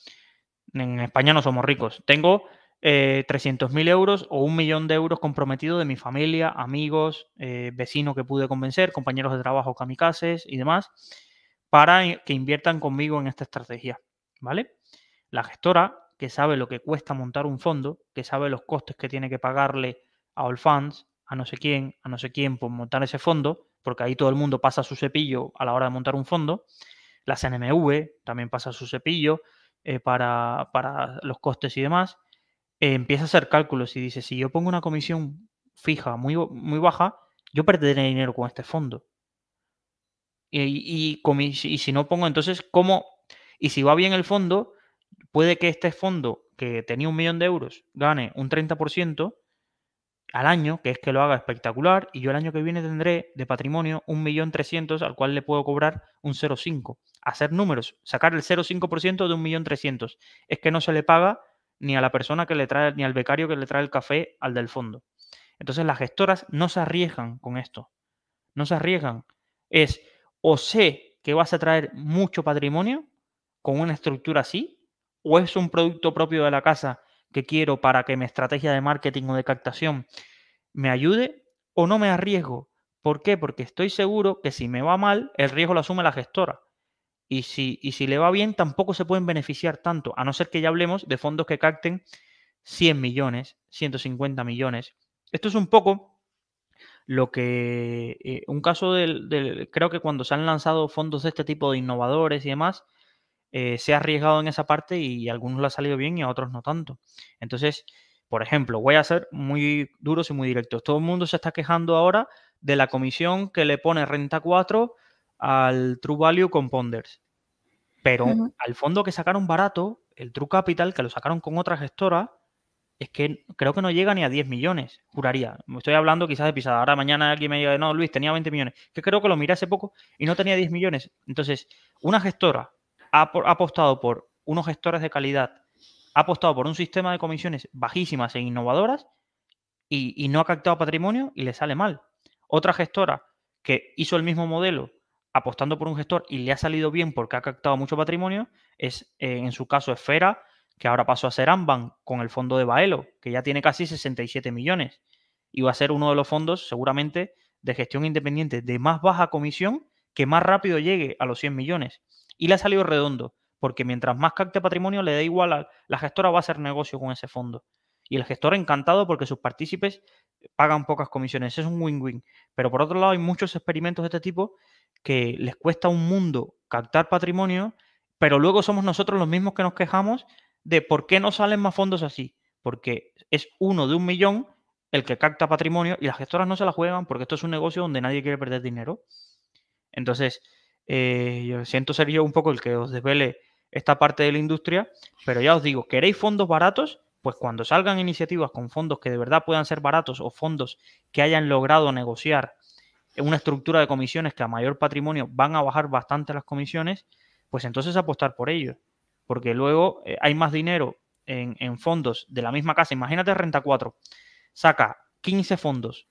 en España no somos ricos, tengo eh, 300.000 euros o un millón de euros comprometido de mi familia, amigos, eh, vecinos que pude convencer, compañeros de trabajo, kamikazes y demás, para que inviertan conmigo en esta estrategia, ¿vale? La gestora, que sabe lo que cuesta montar un fondo, que sabe los costes que tiene que pagarle a All Funds, a no sé quién, a no sé quién por montar ese fondo, porque ahí todo el mundo pasa su cepillo a la hora de montar un fondo. La CNMV también pasa su cepillo eh, para, los costes y demás. Eh, empieza a hacer cálculos y dice, si yo pongo una comisión fija muy, muy baja, yo perderé dinero con este fondo. Y, y, si no pongo, entonces, ¿cómo? Y si va bien el fondo, puede que este fondo que tenía un millón de euros gane un 30%, al año, que es que lo haga espectacular, y yo el año que viene tendré de patrimonio un millón trescientos al cual le puedo cobrar un 0,5. Hacer números, sacar el 0,5% de un millón trescientos. Es que no se le paga ni a la persona que le trae, ni al becario que le trae el café al del fondo. Entonces las gestoras no se arriesgan con esto. No se arriesgan. Es o sé que vas a traer mucho patrimonio con una estructura así, o es un producto propio de la casa que quiero para que mi estrategia de marketing o de captación me ayude o no me arriesgo. ¿Por qué? Porque estoy seguro que si me va mal, el riesgo lo asume la gestora. Y si, y si le va bien, tampoco se pueden beneficiar tanto, a no ser que ya hablemos de fondos que capten 100 millones, 150 millones. Esto es un poco lo que, eh, un caso del, creo que cuando se han lanzado fondos de este tipo de innovadores y demás, eh, se ha arriesgado en esa parte y a algunos le ha salido bien y a otros no tanto. Entonces, por ejemplo, voy a ser muy duros y muy directos. Todo el mundo se está quejando ahora de la comisión que le pone Renta 4 al True Value con Ponders. Pero al fondo que sacaron barato, el True Capital, que lo sacaron con otra gestora, es que creo que no llega ni a 10 millones, juraría. Estoy hablando quizás de pisada. Ahora mañana alguien me diga, no, Luis, tenía 20 millones. Que creo que lo miré hace poco y no tenía 10 millones. Entonces, una gestora ha, apostado por unos gestores de calidad, ha apostado por un sistema de comisiones bajísimas e innovadoras y, no ha captado patrimonio y le sale mal. Otra gestora que hizo el mismo modelo apostando por un gestor y le ha salido bien porque ha captado mucho patrimonio es, eh, en su caso, Esfera, que ahora pasó a ser Amban con el fondo de Baelo, que ya tiene casi 67 millones y va a ser uno de los fondos seguramente de gestión independiente de más baja comisión que más rápido llegue a los 100 millones. Y le ha salido redondo, porque mientras más capte patrimonio, le da igual a la gestora va a hacer negocio con ese fondo. Y el gestor encantado porque sus partícipes pagan pocas comisiones. Es un win-win. Pero por otro lado, hay muchos experimentos de este tipo que les cuesta un mundo captar patrimonio, pero luego somos nosotros los mismos que nos quejamos de por qué no salen más fondos así. Porque es uno de un millón el que capta patrimonio y las gestoras no se la juegan porque esto es un negocio donde nadie quiere perder dinero. Entonces, eh, yo siento ser yo un poco el que os desvele esta parte de la industria, pero ya os digo, ¿queréis fondos baratos? Pues cuando salgan iniciativas con fondos que de verdad puedan ser baratos o fondos que hayan logrado negociar una estructura de comisiones que a mayor patrimonio van a bajar bastante las comisiones, pues entonces apostar por ellos. Porque luego eh, hay más dinero en, en, fondos de la misma casa. Imagínate Renta 4, saca 15 fondos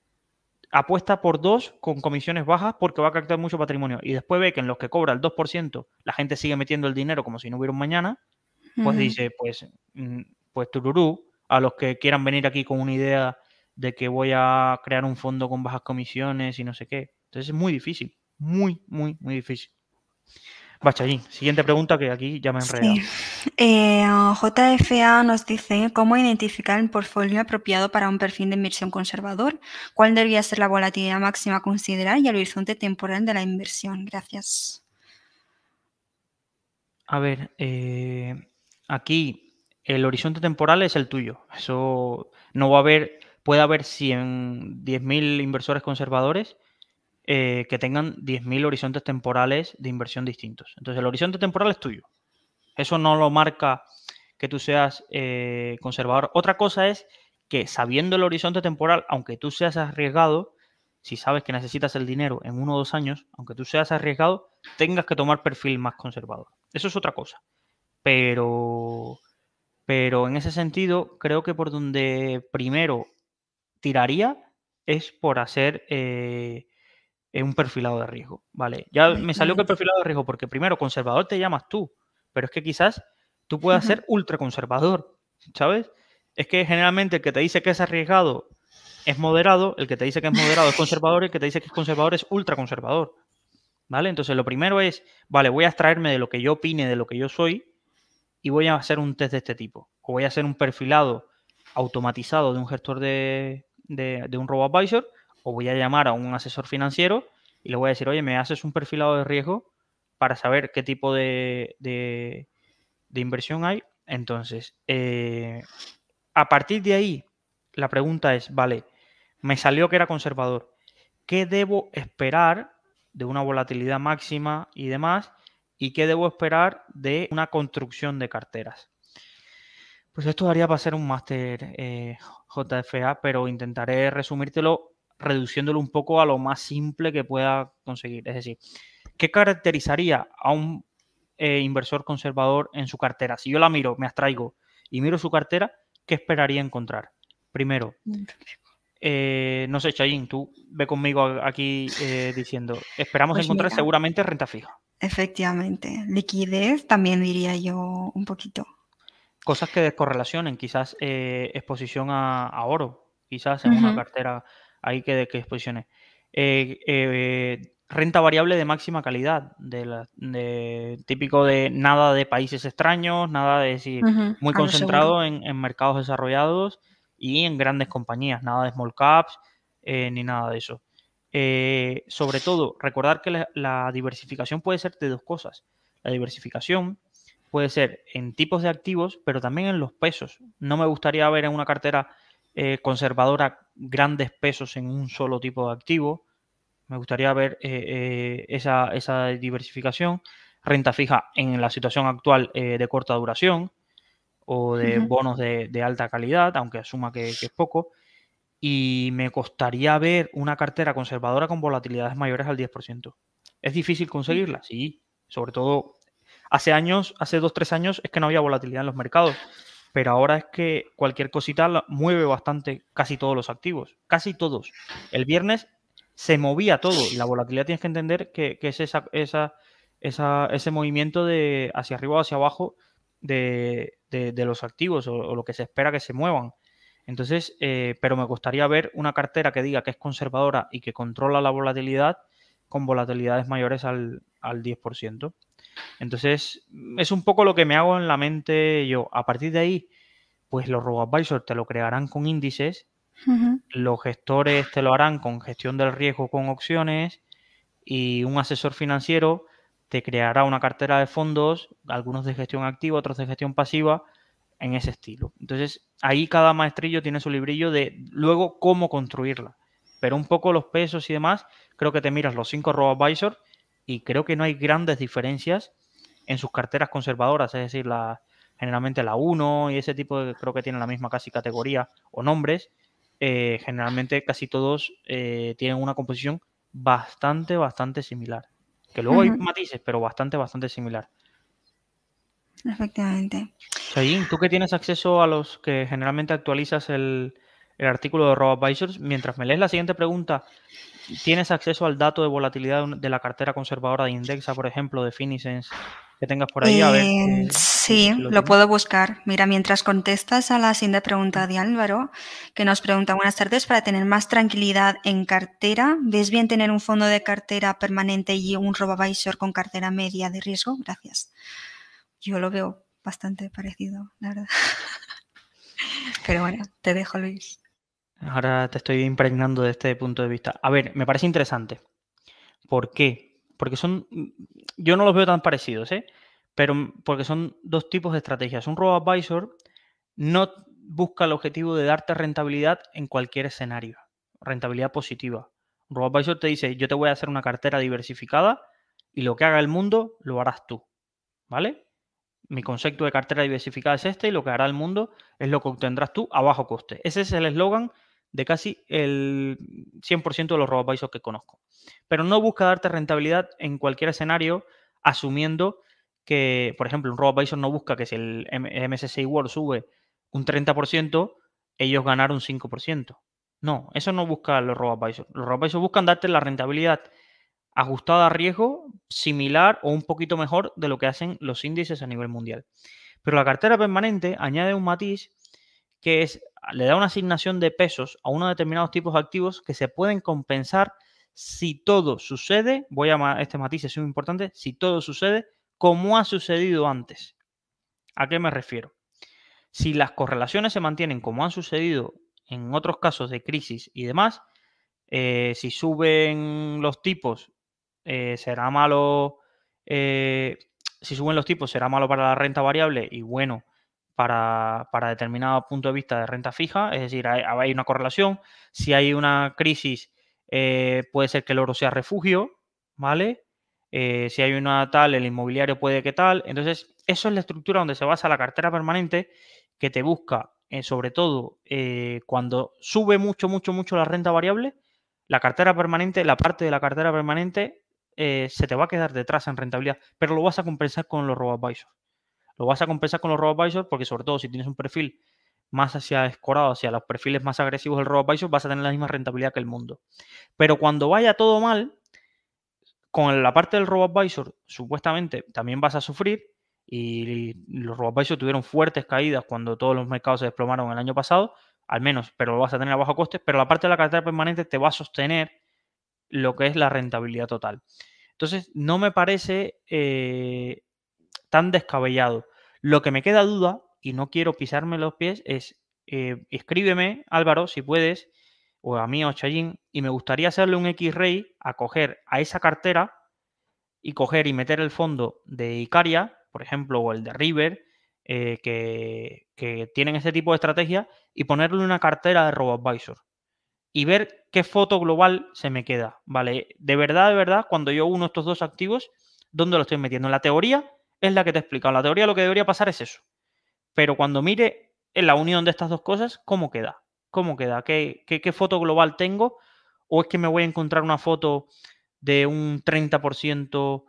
apuesta por dos con comisiones bajas porque va a captar mucho patrimonio y después ve que en los que cobra el 2% la gente sigue metiendo el dinero como si no hubiera un mañana, pues dice, pues, mm, pues tururú, a los que quieran venir aquí con una idea de que voy a crear un fondo con bajas comisiones y no sé qué. Entonces es muy difícil, muy, muy, muy difícil. Bachallín, siguiente pregunta que aquí ya me he enredado. Eh, JFA nos dice cómo identificar el portfolio apropiado para un perfil de inversión conservador, cuál debería ser la volatilidad máxima a considerar y el horizonte temporal de la inversión. Gracias. A ver, eh, aquí el horizonte temporal es el tuyo. Eso no va a haber puede haber 100, 10.000 inversores conservadores eh, que tengan 10.000 horizontes temporales de inversión distintos. Entonces, el horizonte temporal es tuyo. Eso no lo marca que tú seas eh, conservador. Otra cosa es que sabiendo el horizonte temporal, aunque tú seas arriesgado, si sabes que necesitas el dinero en uno o dos años, aunque tú seas arriesgado, tengas que tomar perfil más conservador. Eso es otra cosa. Pero, pero en ese sentido, creo que por donde primero tiraría es por hacer eh, un perfilado de riesgo. Vale, ya me salió que el perfilado de riesgo, porque primero conservador te llamas tú, pero es que quizás tú puedas ser ultra conservador, ¿sabes? Es que generalmente el que te dice que es arriesgado es moderado, el que te dice que es moderado es conservador, y el que te dice que es conservador es ultra conservador. ¿Vale? Entonces lo primero es, vale, voy a extraerme de lo que yo opine, de lo que yo soy, y voy a hacer un test de este tipo. O voy a hacer un perfilado automatizado de un gestor de, de, un robo-advisor, o voy a llamar a un asesor financiero y le voy a decir, oye, me haces un perfilado de riesgo para saber qué tipo de, de, inversión hay. Entonces, eh, a partir de ahí, la pregunta es, vale, me salió que era conservador. ¿Qué debo esperar de una volatilidad máxima y demás? ¿Y qué debo esperar de una construcción de carteras? Pues esto daría para hacer un máster eh, JFA, pero intentaré resumírtelo reduciéndolo un poco a lo más simple que pueda conseguir. Es decir, ¿qué caracterizaría a un eh, inversor conservador en su cartera? Si yo la miro, me abstraigo y miro su cartera, ¿qué esperaría encontrar? Primero, eh, no sé, Chayin, tú ve conmigo aquí diciendo, esperamos Pues encontrar mira. seguramente renta fija. Efectivamente. Liquidez también diría yo un poquito. Cosas que descorrelacionen, quizás eh, exposición a, a oro, quizás en una cartera ahí que, que exposiciones. Eh, eh, renta variable de máxima calidad, de la- de- típico de nada de países extraños, nada de decir, muy concentrado en, en mercados desarrollados y en grandes compañías, nada de small caps eh, ni nada de eso. Sobre todo, recordar que la, la diversificación puede ser de dos cosas. La diversificación puede ser en tipos de activos, pero también en los pesos. No me gustaría ver en una cartera eh, conservadora grandes pesos en un solo tipo de activo. Me gustaría ver eh, eh, esa, esa diversificación. Renta fija en la situación actual de corta duración o de bonos de, de alta calidad, aunque asuma que, que es poco. Y me costaría ver una cartera conservadora con volatilidades mayores al 10%. ¿Es difícil conseguirla? Sí, sobre todo hace años, hace dos, tres años es que no había volatilidad en los mercados, pero ahora es que cualquier cosita mueve bastante casi todos los activos, casi todos. El viernes se movía todo y la volatilidad tienes que entender que, es esa, esa, esa- ese movimiento de hacia arriba o hacia abajo de, de- los activos o, o lo que se espera que se muevan. Entonces, eh, pero me gustaría ver una cartera que diga que es conservadora y que controla la volatilidad con volatilidades mayores al, al 10%. Entonces, es un poco lo que me hago en la mente yo. A partir de ahí, pues los robo-advisors te lo crearán con índices, los gestores te lo harán con gestión del riesgo con opciones y un asesor financiero te creará una cartera de fondos, algunos de gestión activa, otros de gestión pasiva, en ese estilo. Entonces, ahí cada maestrillo tiene su librillo de luego cómo construirla. Pero un poco los pesos y demás, creo que te miras los cinco robo-advisors y creo que no hay grandes diferencias en sus carteras conservadoras, es decir, la, generalmente la 1 y ese tipo de, creo que tienen la misma casi categoría o nombres, eh, generalmente casi todos eh, tienen una composición bastante, bastante similar. Que luego hay matices, pero bastante, bastante similar. Efectivamente. Shayin, tú que tienes acceso a los que generalmente actualizas el, el artículo de RoboAdvisors, mientras me lees la siguiente pregunta, ¿tienes acceso al dato de volatilidad de la cartera conservadora de Indexa, por ejemplo, de Finicens, que tengas por ahí? A ver, Eh, eh, sí, si lo tienes. puedo buscar. Mira, mientras contestas a la siguiente pregunta de Álvaro, que nos pregunta, buenas tardes, para tener más tranquilidad en cartera, ¿ves bien tener un fondo de cartera permanente y un robo-advisor con cartera media de riesgo? Gracias. Yo lo veo bastante parecido, la verdad. Pero bueno, te dejo, Luis. Ahora te estoy impregnando de este punto de vista. A ver, me parece interesante. ¿Por qué? Porque son. Yo no los veo tan parecidos, ¿eh? Pero porque son dos tipos de estrategias. Un robo-advisor no, busca el objetivo de darte rentabilidad en cualquier escenario, rentabilidad positiva. Un RoboAdvisor te dice, yo te voy a hacer una cartera diversificada y lo que haga el mundo lo harás tú, ¿vale? Mi concepto de cartera diversificada es este y lo que hará el mundo es lo que obtendrás tú a bajo coste. Ese es el eslogan de casi el 100% de los RoboAdvisors que conozco. Pero no busca darte rentabilidad en cualquier escenario asumiendo que, por ejemplo, un RoboAdvisor no busca que si el MSCI World sube un 30%, ellos ganar un 5%. No, eso no busca los RoboAdvisors. Los RoboAdvisors buscan darte la rentabilidad ajustada a riesgo similar o un poquito mejor de lo que hacen los índices a nivel mundial. Pero la cartera permanente añade un matiz que es, le da una asignación de pesos a unos determinados tipos de activos que se pueden compensar si todo sucede, voy a este matiz es muy importante, si todo sucede como ha sucedido antes. ¿A qué me refiero? Si las correlaciones se mantienen como han sucedido en otros casos de crisis y demás, eh, si suben los tipos, eh, será malo. Eh, si suben los tipos, será malo para la renta variable y bueno para, determinado punto de vista de renta fija. Es decir, hay, una correlación. Si hay una crisis, puede ser que el oro sea refugio, ¿vale? si hay una tal, el inmobiliario puede que tal. Entonces, eso es la estructura donde se basa la cartera permanente que te busca, eh, sobre todo eh, cuando sube mucho, mucho, mucho la renta variable, la cartera permanente, la parte de la cartera permanente eh, se te va a quedar detrás en rentabilidad, pero lo vas a compensar con los robo-advisors. Lo vas a compensar con los robo-advisors porque sobre todo si tienes un perfil más hacia escorado, hacia los perfiles más agresivos del robo-advisor, vas a tener la misma rentabilidad que el mundo. Pero cuando vaya todo mal, con la parte del robo-advisor, supuestamente también vas a sufrir y los RoboAdvisor tuvieron fuertes caídas cuando todos los mercados se desplomaron el año pasado, al menos, pero lo vas a tener a bajo coste, pero la parte de la cartera permanente te va a sostener lo que es la rentabilidad total. Entonces, no me parece eh, tan descabellado. Lo que me queda duda, y no quiero pisarme los pies, es eh, escríbeme, Álvaro, si puedes, o a mí o Chayín, y me gustaría hacerle un X-Ray a coger a esa cartera y coger y meter el fondo de Icaria por ejemplo, o el de River, eh, que, tienen ese tipo de estrategia y ponerle una cartera de RoboAdvisor y ver qué foto global se me queda, ¿vale? De verdad, de verdad, cuando yo uno estos dos activos, ¿dónde lo estoy metiendo? En la teoría es la que te he explicado. En la teoría lo que debería pasar es eso. Pero cuando mire en la unión de estas dos cosas, ¿cómo queda? ¿Cómo queda? ¿Qué, qué, foto global tengo? ¿O es que me voy a encontrar una foto de un 30%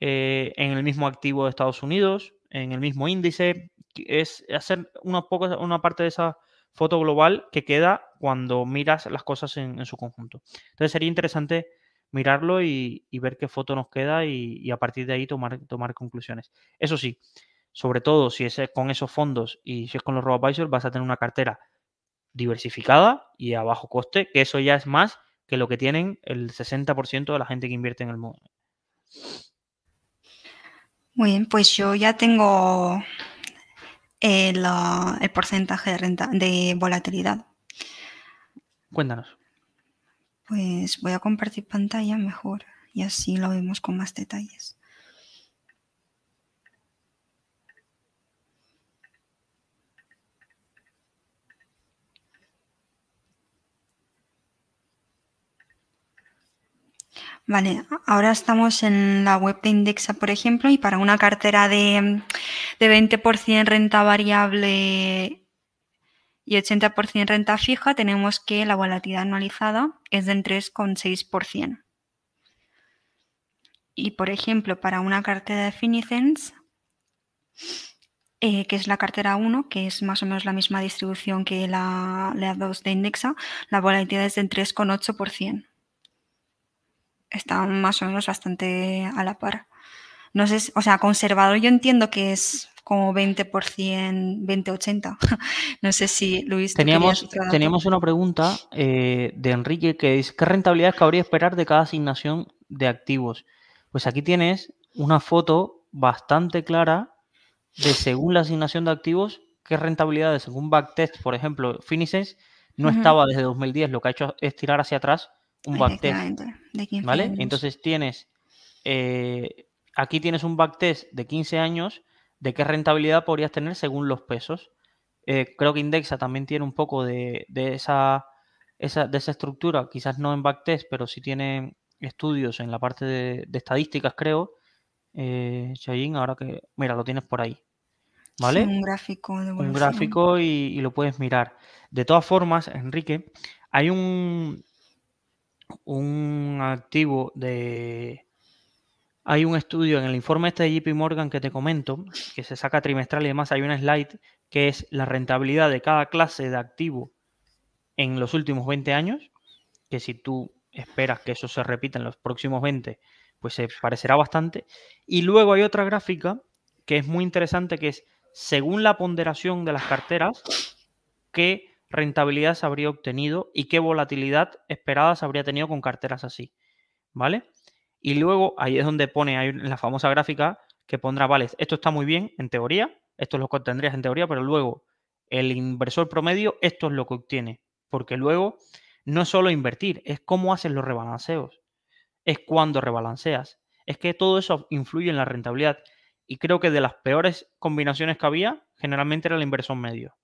eh, en el mismo activo de Estados Unidos, en el mismo índice. Es hacer una parte de esa foto global que queda cuando miras las cosas en, su conjunto. Entonces sería interesante mirarlo y, ver qué foto nos queda y, a partir de ahí tomar, tomar conclusiones. Eso sí, sobre todo si es con esos fondos y si es con los robo vas a tener una cartera diversificada y a bajo coste, que eso ya es más que lo que tienen el 60% de la gente que invierte en el mundo. Muy bien, pues yo ya tengo el, el porcentaje de renta de volatilidad. Cuéntanos. Pues voy a compartir pantalla mejor y así lo vemos con más detalles. Vale, ahora estamos en la web de Indexa, por ejemplo, y para una cartera de, 20% renta variable y 80% renta fija, tenemos que la volatilidad anualizada es del 3,6%. Y, por ejemplo, para una cartera de Finicens, eh, que es la cartera 1, que es más o menos la misma distribución que la, la 2 de Indexa, la volatilidad es del 3,8% está más o menos bastante a la par. No sé, o sea, conservador yo entiendo que es como 20%, 20-80. no sé si Luis. Teníamos, teníamos una pregunta eh, de Enrique que es: ¿qué rentabilidad cabría esperar de cada asignación de activos? Pues aquí tienes una foto bastante clara de según la asignación de activos, qué rentabilidades, según backtest, por ejemplo, Finicens no estaba desde 2010, lo que ha hecho es tirar hacia atrás un backtest. ¿Vale? Entonces tienes, eh, aquí tienes un backtest de 15 años de qué rentabilidad podrías tener según los pesos. Eh, creo que Indexa también tiene un poco de, esa, esa, de esa estructura, quizás no en backtest, pero sí tiene estudios en la parte de, estadísticas, creo. Eh, ahora que, mira, lo tienes por ahí. ¿Vale? un gráfico Un gráfico y, lo puedes mirar. De todas formas, Enrique, hay un, un activo de... Hay un estudio en el informe este de JP Morgan que te comento, que se saca trimestral y demás, hay una slide que es la rentabilidad de cada clase de activo en los últimos 20 años, que si tú esperas que eso se repita en los próximos 20, pues se parecerá bastante. Y luego hay otra gráfica que es muy interesante, que es según la ponderación de las carteras, qué rentabilidad se habría obtenido y qué volatilidad esperada se habría tenido con carteras así. ¿Vale? Y luego ahí es donde pone ahí la famosa gráfica que pondrá, vale, esto está muy bien en teoría, esto es lo que obtendrías en teoría, pero luego el inversor promedio, esto es lo que obtiene. Porque luego no es solo invertir, es cómo haces los rebalanceos, es cuándo rebalanceas. Es que todo eso influye en la rentabilidad. Y creo que de las peores combinaciones que había, generalmente era la inversión medio.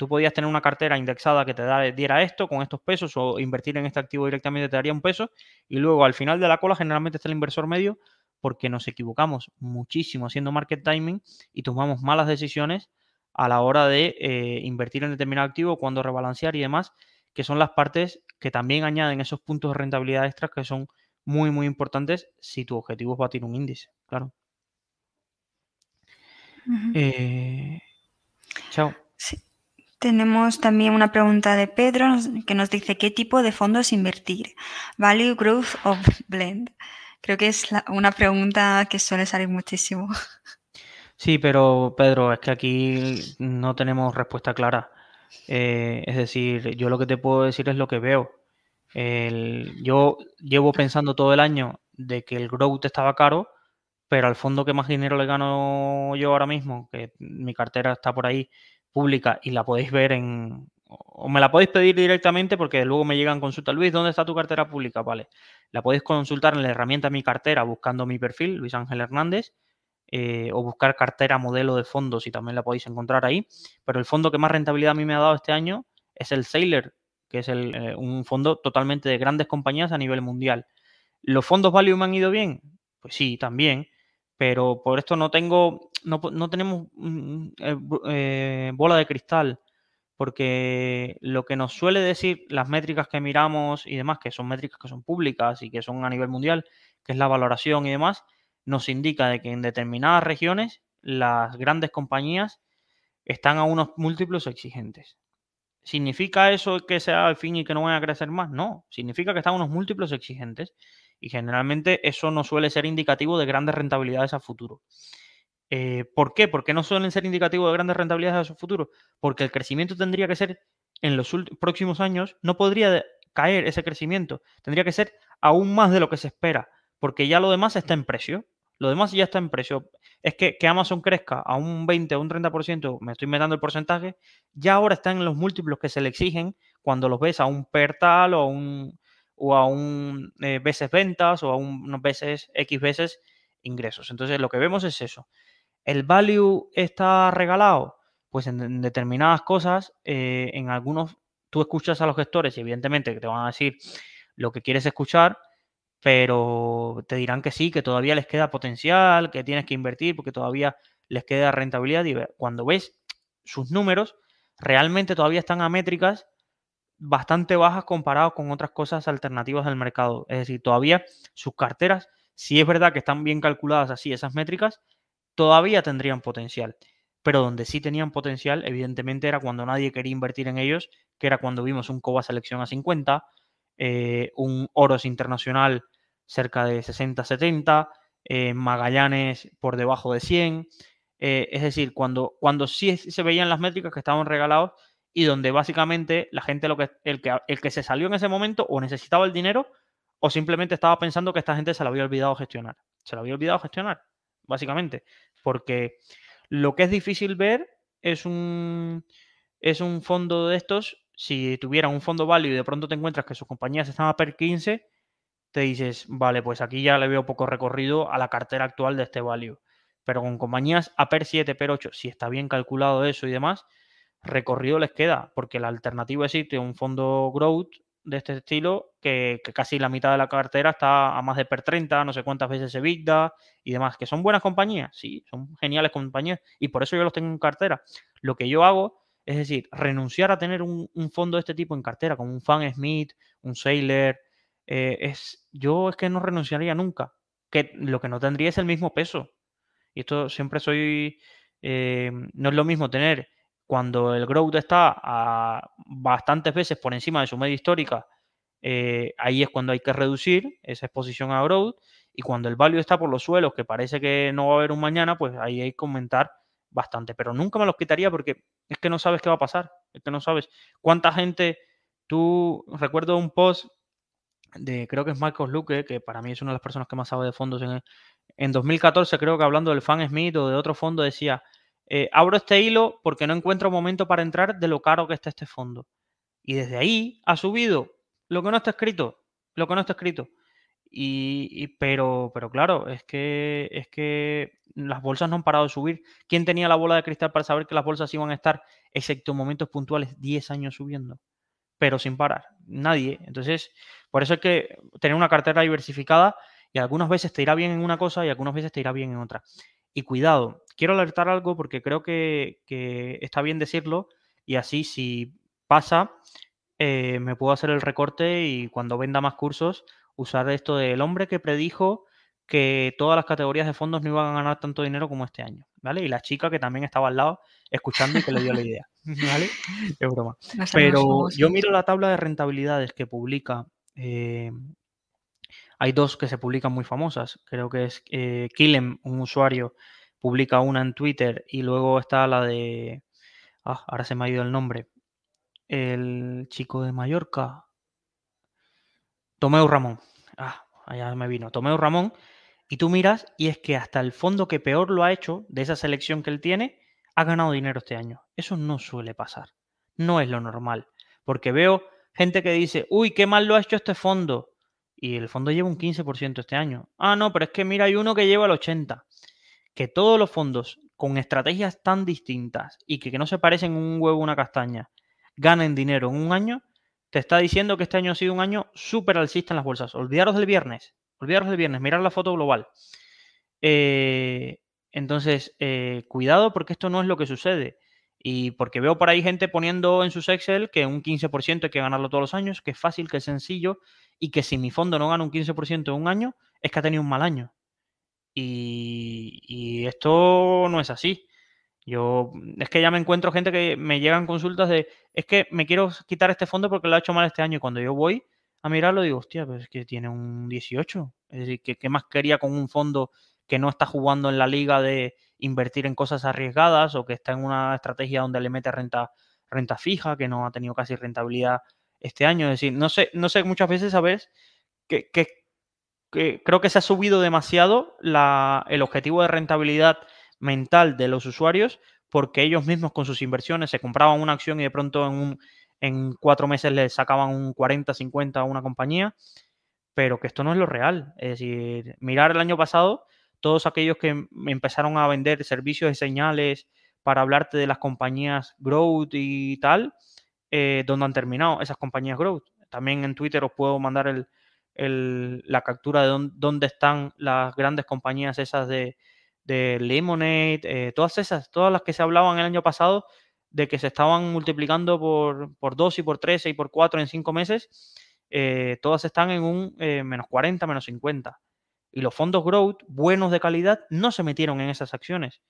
Tú podías tener una cartera indexada que te diera esto con estos pesos o invertir en este activo directamente te daría un peso y luego al final de la cola generalmente está el inversor medio porque nos equivocamos muchísimo haciendo market timing y tomamos malas decisiones a la hora de eh, invertir en determinado activo, cuando rebalancear y demás, que son las partes que también añaden esos puntos de rentabilidad extras que son muy, muy importantes si tu objetivo es batir un índice, claro. Eh, chao. Tenemos también una pregunta de Pedro que nos dice qué tipo de fondos invertir. Value, growth o blend. Creo que es una pregunta que suele salir muchísimo. Sí, pero Pedro, es que aquí no tenemos respuesta clara. Eh, es decir, yo lo que te puedo decir es lo que veo. yo llevo pensando todo el año de que el growth estaba caro pero al fondo que más dinero le gano yo ahora mismo, que mi cartera está por ahí pública y la podéis ver en, o me la podéis pedir directamente porque luego me llegan consultas, Luis, ¿dónde está tu cartera pública? Vale, la podéis consultar en la herramienta Mi Cartera buscando mi perfil, Luis Ángel Hernández, eh, o buscar cartera modelo de fondos y también la podéis encontrar ahí. Pero el fondo que más rentabilidad a mí me ha dado este año es el Sailor, que es eh, un fondo totalmente de grandes compañías a nivel mundial. ¿Los fondos Value me han ido bien? Pues sí, también pero por esto no tengo, no, tenemos mm, eh, eh, bola de cristal, porque lo que nos suele decir las métricas que miramos y demás, que son métricas que son públicas y que son a nivel mundial, que es la valoración y demás, nos indica de que en determinadas regiones las grandes compañías están a unos múltiplos exigentes. ¿Significa eso que sea al fin y que no van a crecer más? No, significa que están a unos múltiplos exigentes y generalmente eso no suele ser indicativo de grandes rentabilidades a futuro. Eh, ¿Por qué? ¿Por qué no suelen ser indicativos de grandes rentabilidades a futuro? Porque el crecimiento tendría que ser en los próximos años, no podría caer ese crecimiento, tendría que ser aún más de lo que se espera, porque ya lo demás está en precio. Lo demás ya está en precio. Es que, que Amazon crezca a un 20 o un 30%, me estoy metiendo el porcentaje, ya ahora están en los múltiplos que se le exigen cuando los ves a un per tal o a un, o a un eh, veces ventas o a unos veces X veces ingresos. Entonces lo que vemos es eso. ¿El value está regalado? Pues en, determinadas cosas, eh, en algunos, tú escuchas a los gestores y evidentemente te van a decir lo que quieres escuchar, pero te dirán que sí, que todavía les queda potencial, que tienes que invertir porque todavía les queda rentabilidad. Y cuando ves sus números, realmente todavía están a métricas bastante bajas comparadas con otras cosas alternativas del mercado. Es decir, todavía sus carteras, si es verdad que están bien calculadas así esas métricas, todavía tendrían potencial. Pero donde sí tenían potencial, evidentemente, era cuando nadie quería invertir en ellos, que era cuando vimos un COBA selección a 50, eh, un Oros internacional cerca de 60-70, eh, Magallanes por debajo de 100. Eh, es decir, cuando, cuando sí se veían las métricas que estaban regalados y donde básicamente la gente, lo que, el, que, el que se salió en ese momento o necesitaba el dinero o simplemente estaba pensando que esta gente se lo había olvidado gestionar. Se lo había olvidado gestionar, básicamente. Porque lo que es difícil ver es un, es un fondo de estos. Si tuviera un fondo válido y de pronto te encuentras que sus compañías están a PER 15, te dices, vale, pues aquí ya le veo poco recorrido a la cartera actual de este value. Pero con compañías a PER 7, PER 8, si está bien calculado eso y demás, recorrido les queda, porque la alternativa existe un fondo growth de este estilo que, casi la mitad de la cartera está a más de per 30, no sé cuántas veces EBITDA y demás, que son buenas compañías, sí, son geniales compañías y por eso yo los tengo en cartera. Lo que yo hago es decir, renunciar a tener un, fondo de este tipo en cartera, como un Fan Smith, un Sailor, eh, es, yo es que no renunciaría nunca, que lo que no tendría es el mismo peso. Y esto siempre soy, eh, no es lo mismo tener cuando el growth está a bastantes veces por encima de su media histórica, eh, ahí es cuando hay que reducir esa exposición a growth. Y cuando el value está por los suelos, que parece que no va a haber un mañana, pues ahí hay que aumentar bastante. Pero nunca me los quitaría porque es que no sabes qué va a pasar. Es que no sabes cuánta gente. Tú recuerdo un post de, creo que es Marcos Luque, que para mí es una de las personas que más sabe de fondos. En, en 2014, creo que hablando del Fan Smith o de otro fondo, decía eh, abro este hilo porque no encuentro momento para entrar de lo caro que está este fondo. Y desde ahí ha subido lo que no está escrito, lo que no está escrito. Y, pero, pero claro, es que, es que las bolsas no han parado de subir. ¿Quién tenía la bola de cristal para saber que las bolsas iban a estar, excepto en momentos puntuales, 10 años subiendo? Pero sin parar. Nadie. Entonces, por eso hay que tener una cartera diversificada y algunas veces te irá bien en una cosa y algunas veces te irá bien en otra. Y cuidado, quiero alertar algo porque creo que, está bien decirlo y así si pasa, eh, me puedo hacer el recorte y cuando venda más cursos, usar esto del hombre que predijo que todas las categorías de fondos no iban a ganar tanto dinero como este año, ¿vale? Y la chica que también estaba al lado escuchando y que le dio la idea, ¿vale? Es broma. Pero yo miro la tabla de rentabilidades que publica eh, hay dos que se publican muy famosas. Creo que es eh, un usuario, publica una en Twitter y luego está la de... Ah, ahora se me ha ido el nombre. El chico de Mallorca. Tomeu Ramón. Ah, allá me vino. Tomeu Ramón. Y tú miras y es que hasta el fondo que peor lo ha hecho de esa selección que él tiene, ha ganado dinero este año. Eso no suele pasar. No es lo normal. Porque veo gente que dice, uy, qué mal lo ha hecho este fondo y el fondo lleva un 15% este año. Ah, no, pero es que mira, hay uno que lleva el 80%. Que todos los fondos con estrategias tan distintas y que, no se parecen un huevo una castaña ganen dinero en un año, te está diciendo que este año ha sido un año súper alcista en las bolsas. Olvidaros del viernes, olvidaros del viernes, mirar la foto global. Eh, entonces, eh, cuidado porque esto no es lo que sucede. Y porque veo por ahí gente poniendo en sus Excel que un 15% hay que ganarlo todos los años, que es fácil, que es sencillo, y que si mi fondo no gana un 15% en un año, es que ha tenido un mal año. Y, esto no es así. Yo, es que ya me encuentro gente que me llegan consultas de, es que me quiero quitar este fondo porque lo ha hecho mal este año. Y cuando yo voy a mirarlo, digo, hostia, pero es que tiene un 18. Es decir, ¿qué, qué más quería con un fondo que no está jugando en la liga de invertir en cosas arriesgadas o que está en una estrategia donde le mete renta, renta fija, que no ha tenido casi rentabilidad este año. Es decir, no sé, no sé muchas veces, ¿sabes? Que, que, creo que se ha subido demasiado la, el objetivo de rentabilidad mental de los usuarios porque ellos mismos con sus inversiones se compraban una acción y de pronto en, un, en cuatro meses les sacaban un 40, 50 a una compañía, pero que esto no es lo real. Es decir, mirar el año pasado, todos aquellos que empezaron a vender servicios y señales para hablarte de las compañías growth y tal, eh, donde han terminado esas compañías growth. También en Twitter os puedo mandar el, la captura de dónde están las grandes compañías esas de, de Lemonade, eh, todas esas, todas las que se hablaban el año pasado de que se estaban multiplicando por, por 2 y por 13 y por 4 en 5 meses, eh, todas están en un menos 40, menos 50. Y los fondos growth, buenos de calidad, no se metieron en esas acciones.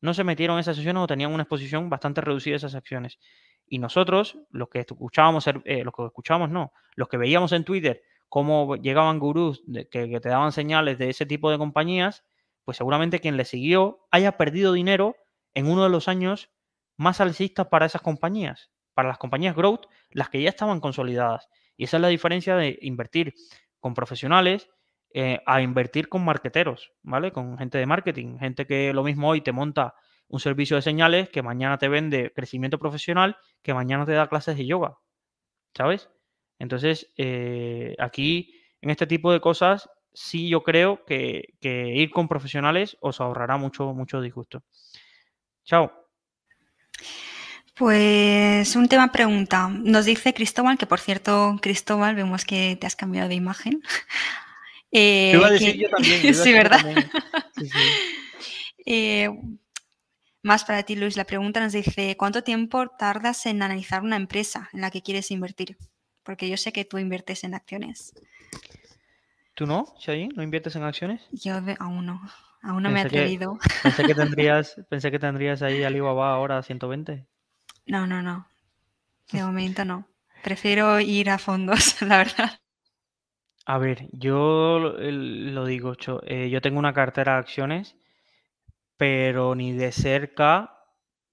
No se metieron en esas acciones o tenían una exposición bastante reducida a esas acciones. Y nosotros, los que escuchábamos, eh, los que escuchábamos no, los que veíamos en Twitter cómo llegaban gurús que, te daban señales de ese tipo de compañías, pues seguramente quien le siguió haya perdido dinero en uno de los años más alcistas para esas compañías, para las compañías growth, las que ya estaban consolidadas. Y esa es la diferencia de invertir con profesionales eh, a invertir con marqueteros, ¿vale? Con gente de marketing, gente que lo mismo hoy te monta un servicio de señales que mañana te vende crecimiento profesional, que mañana te da clases de yoga, ¿sabes? Entonces, eh, aquí, en este tipo de cosas, sí yo creo que, ir con profesionales os ahorrará mucho, mucho disgusto. Chao. Pues un tema pregunta. Nos dice Cristóbal, que por cierto, Cristóbal, vemos que te has cambiado de imagen. Eh, iba a decir yo también. sí, ¿verdad? Eh, más para ti, Luis, la pregunta nos dice, ¿cuánto tiempo tardas en analizar una empresa en la que quieres invertir? Porque yo sé que tú inviertes en acciones. ¿Tú no, Shayin? ¿No inviertes en acciones? Yo aún no. Aún no me he atrevido. pensé, que tendrías, pensé que tendrías ahí Alibaba ahora a 120. No, no, no. De momento no. Prefiero ir a fondos, la verdad. A ver, yo lo digo, eh, yo tengo una cartera de acciones, pero ni de cerca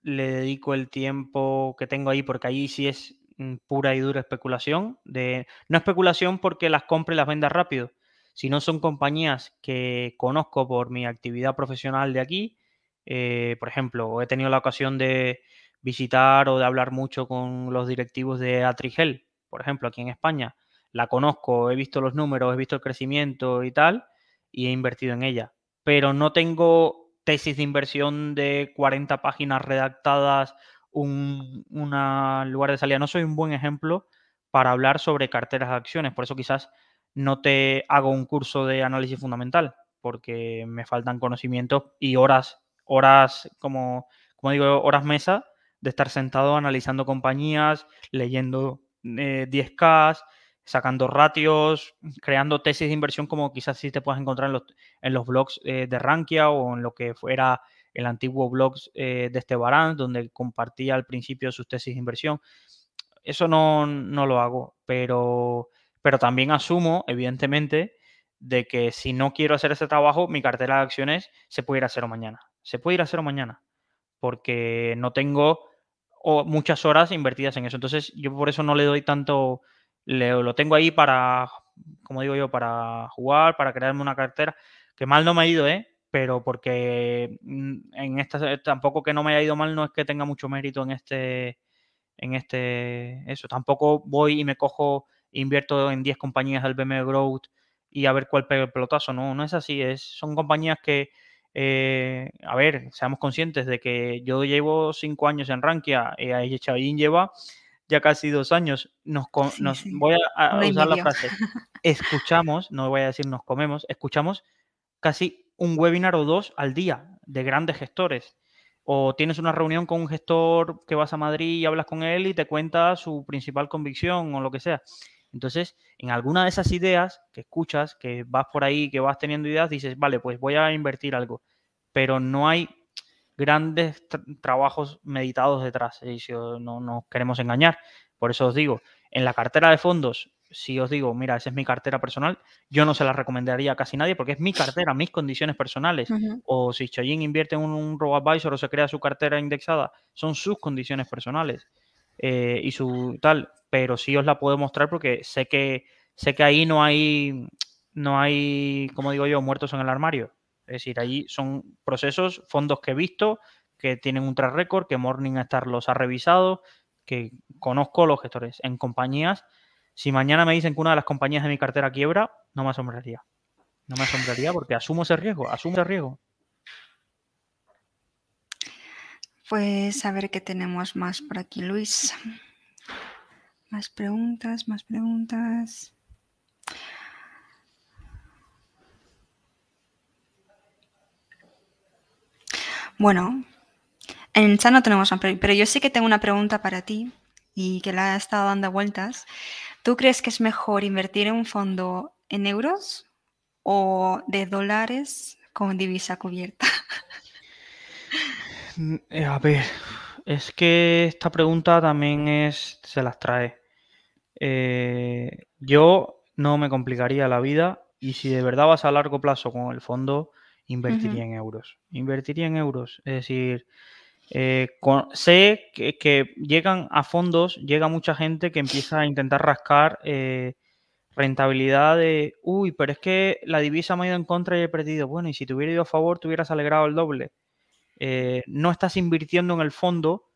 le dedico el tiempo que tengo ahí, porque ahí sí es mm, pura y dura especulación. No especulación porque las compre y las venda rápido, sino son compañías que conozco por mi actividad profesional de aquí. Eh, por ejemplo, he tenido la ocasión de visitar o de hablar mucho con los directivos de Atrigel, por ejemplo, aquí en España. La conozco, he visto los números, he visto el crecimiento y tal, y he invertido en ella. Pero no tengo tesis de inversión de 40 páginas redactadas, un lugar de salida. No soy un buen ejemplo para hablar sobre carteras de acciones, por eso quizás no te hago un curso de análisis fundamental, porque me faltan conocimientos y horas, horas, como, como digo, horas mesa de estar sentado analizando compañías, leyendo 10K, eh, sacando ratios, creando tesis de inversión como quizás sí te puedas encontrar en los, en los blogs eh, de Rankia o en lo que fuera el antiguo blog eh, de Estebarán, donde compartía al principio sus tesis de inversión. Eso no, no lo hago, pero, pero también asumo, evidentemente, de que si no quiero hacer ese trabajo, mi cartera de acciones se puede ir a cero mañana. Se puede ir a cero mañana, porque no tengo muchas horas invertidas en eso. Entonces, yo por eso no le doy tanto, lo tengo ahí para, como digo yo, para jugar, para crearme una cartera, que mal no me ha ido, ¿eh? Pero porque mm, en esta, tampoco que no me haya ido mal, no es que tenga mucho mérito en este, en este, eso. Tampoco voy y me cojo, invierto en 10 compañías del BM Growth y a ver cuál pega el pelotazo. No, no es así. Es, son compañías que eh, a ver, seamos conscientes de que yo llevo cinco años en Rankia y ahí Chavín lleva ya casi dos años. Nos, Voy a, usar la frase. Escuchamos, no voy a decir nos comemos, escuchamos casi un webinar o dos al día de grandes gestores. O tienes una reunión con un gestor que vas a Madrid y hablas con él y te cuenta su principal convicción o lo que sea. Entonces, en alguna de esas ideas que escuchas, que vas por ahí, que vas teniendo ideas, dices, vale, pues voy a invertir algo. Pero no hay grandes trabajos meditados detrás. Y no nos queremos engañar. Por eso os digo, en la cartera de fondos, si os digo, mira, esa es mi cartera personal, yo no se la recomendaría a casi nadie porque es mi cartera, mis condiciones personales. O si Chayín invierte en un, un robo-advisor o se crea su cartera indexada, son sus condiciones personales. Eh, y su tal pero sí os la puedo mostrar porque sé que sé que ahí no hay no hay, como digo yo, muertos en el armario. Es decir, ahí son procesos, fondos que he visto, que tienen un track record, que Morningstar los ha revisado, que conozco los gestores en compañías. Si mañana me dicen que una de las compañías de mi cartera quiebra, no me asombraría. No me asombraría porque asumo ese riesgo, asumo ese riesgo. Pues a ver qué tenemos más por aquí, Luis. Más preguntas, más preguntas. Bueno, en chat no tenemos pero yo sí que tengo una pregunta para ti y que la he estado dando vueltas. ¿Tú crees que es mejor invertir en un fondo en euros o de dólares con divisa cubierta? Mm, eh, a ver, es que esta pregunta también es, se las trae. Eh, yo no me complicaría la vida y si de verdad vas a largo plazo con el fondo, invertiría en euros. Invertiría en euros. Es decir, eh, sé que, llegan a fondos, llega mucha gente que empieza a intentar rascar eh, rentabilidad de, uy, pero es que la divisa me ha ido en contra y he perdido. Bueno, y si te hubiera ido a favor, te hubieras alegrado el doble. no estás invirtiendo en el fondo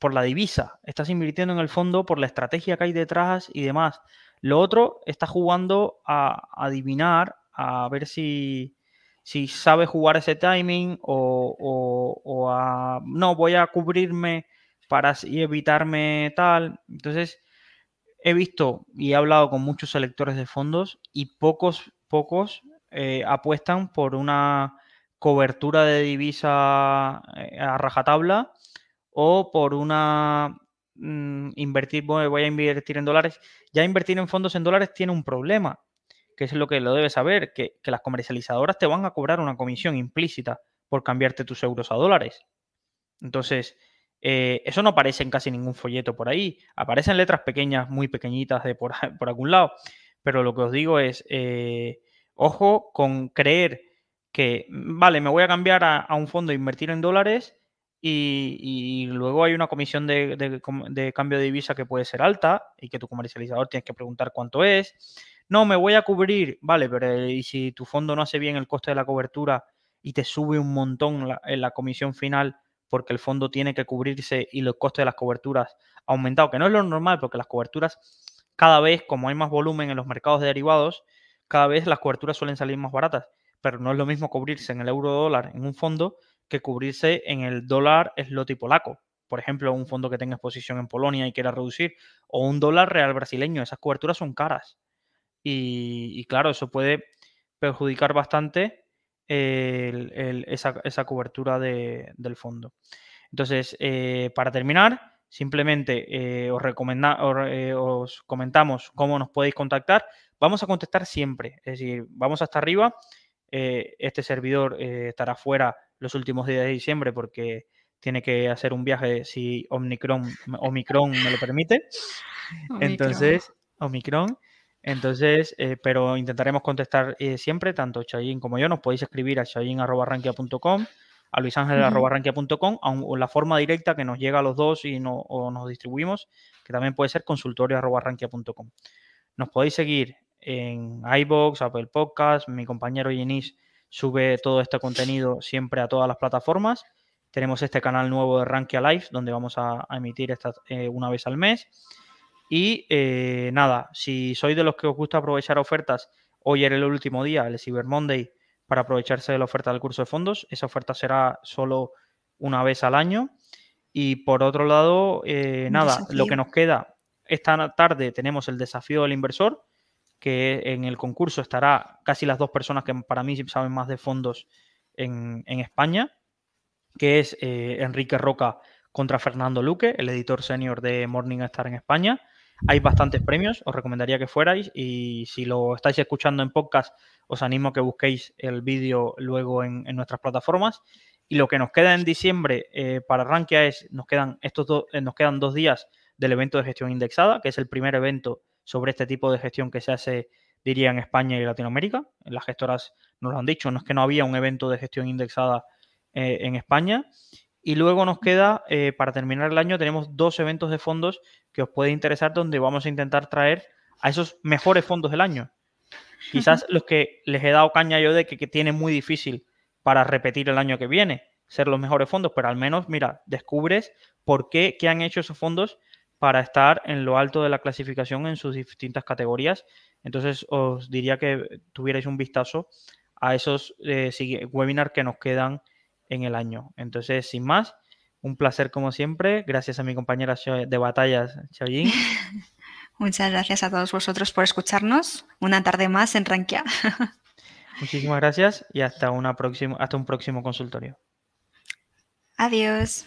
por la divisa, estás invirtiendo en el fondo por la estrategia que hay detrás y demás. Lo otro, estás jugando a, adivinar, a ver si, si sabe jugar ese timing o, o, a, no, voy a cubrirme para así evitarme tal. Entonces, he visto y he hablado con muchos selectores de fondos y pocos, pocos eh, apuestan por una cobertura de divisa eh, a rajatabla o por una mm, invertir, voy a invertir en dólares. Ya invertir en fondos en dólares tiene un problema, que es lo que lo debes saber, que, que las comercializadoras te van a cobrar una comisión implícita por cambiarte tus euros a dólares. Entonces, eh, eso no aparece en casi ningún folleto por ahí. Aparecen letras pequeñas, muy pequeñitas de por, por algún lado. Pero lo que os digo es, eh, ojo con creer que, vale, me voy a cambiar a, un fondo e invertir en dólares y, luego hay una comisión de, de, cambio de divisa que puede ser alta y que tu comercializador tienes que preguntar cuánto es. No, me voy a cubrir, vale, pero ¿y si tu fondo no hace bien el coste de la cobertura y te sube un montón en la comisión final? porque el fondo tiene que cubrirse y los costes de las coberturas ha aumentado, que no es lo normal, porque las coberturas cada vez, como hay más volumen en los mercados de derivados, cada vez las coberturas suelen salir más baratas, pero no es lo mismo cubrirse en el euro dólar en un fondo que cubrirse en el dólar slot polaco. Por ejemplo, un fondo que tenga exposición en Polonia y quiera reducir, o un dólar real brasileño. Esas coberturas son caras. Y, claro, eso puede perjudicar bastante esa, cobertura del fondo. Entonces, eh, para terminar, simplemente eh, os, eh, os comentamos cómo nos podéis contactar. Vamos a contestar siempre, es decir, vamos hasta arriba. este servidor estará fuera los últimos días de diciembre porque tiene que hacer un viaje si Omicron, Omicron me lo permite. Entonces, Omicron. Entonces, eh, pero intentaremos contestar eh, siempre, tanto Chayin como yo. Nos podéis escribir a chayin.rankia.com, a luisangel.rankia.com, o la forma directa que nos llega a los dos y no, o nos distribuimos, que también puede ser consultorio.rankia.com. Nos podéis seguir en iBox, Apple Podcast. Mi compañero Yenis sube todo este contenido siempre a todas las plataformas. Tenemos este canal nuevo de Rankia Live, donde vamos a, emitir esta, eh, una vez al mes. Y eh, nada, si sois de los que os gusta aprovechar ofertas, hoy era el último día, el Cyber Monday, para aprovecharse de la oferta del curso de fondos. Esa oferta será solo una vez al año. Y por otro lado, eh, nada, lo que nos queda, esta tarde tenemos el desafío del inversor, que en el concurso estará casi las dos personas que para mí saben más de fondos en, España, que es eh, Enrique Roca contra Fernando Luque, el editor senior de Morningstar en España. Hay bastantes premios, os recomendaría que fuerais y si lo estáis escuchando en podcast, os animo a que busquéis el vídeo luego en, nuestras plataformas. Y lo que nos queda en diciembre eh, para Rankia es, nos quedan, estos eh, nos quedan dos días del evento de gestión indexada, que es el primer evento sobre este tipo de gestión que se hace, diría, en España y Latinoamérica. Las gestoras nos lo han dicho, no es que no había un evento de gestión indexada eh, en España. Y luego nos queda, eh, para terminar el año, tenemos dos eventos de fondos que os puede interesar donde vamos a intentar traer a esos mejores fondos del año. Quizás los que les he dado caña yo de que, que tiene muy difícil para repetir el año que viene, ser los mejores fondos, pero al menos, mira, descubres por qué, qué han hecho esos fondos para estar en lo alto de la clasificación en sus distintas categorías. Entonces, os diría que tuvierais un vistazo a esos eh, webinars que nos quedan en el año. Entonces, sin más, un placer como siempre. Gracias a mi compañera de batallas, Xiaoyin. Muchas gracias a todos vosotros por escucharnos. Una tarde más en Rankia. Muchísimas gracias y hasta, una próxima, hasta un próximo consultorio. Adiós.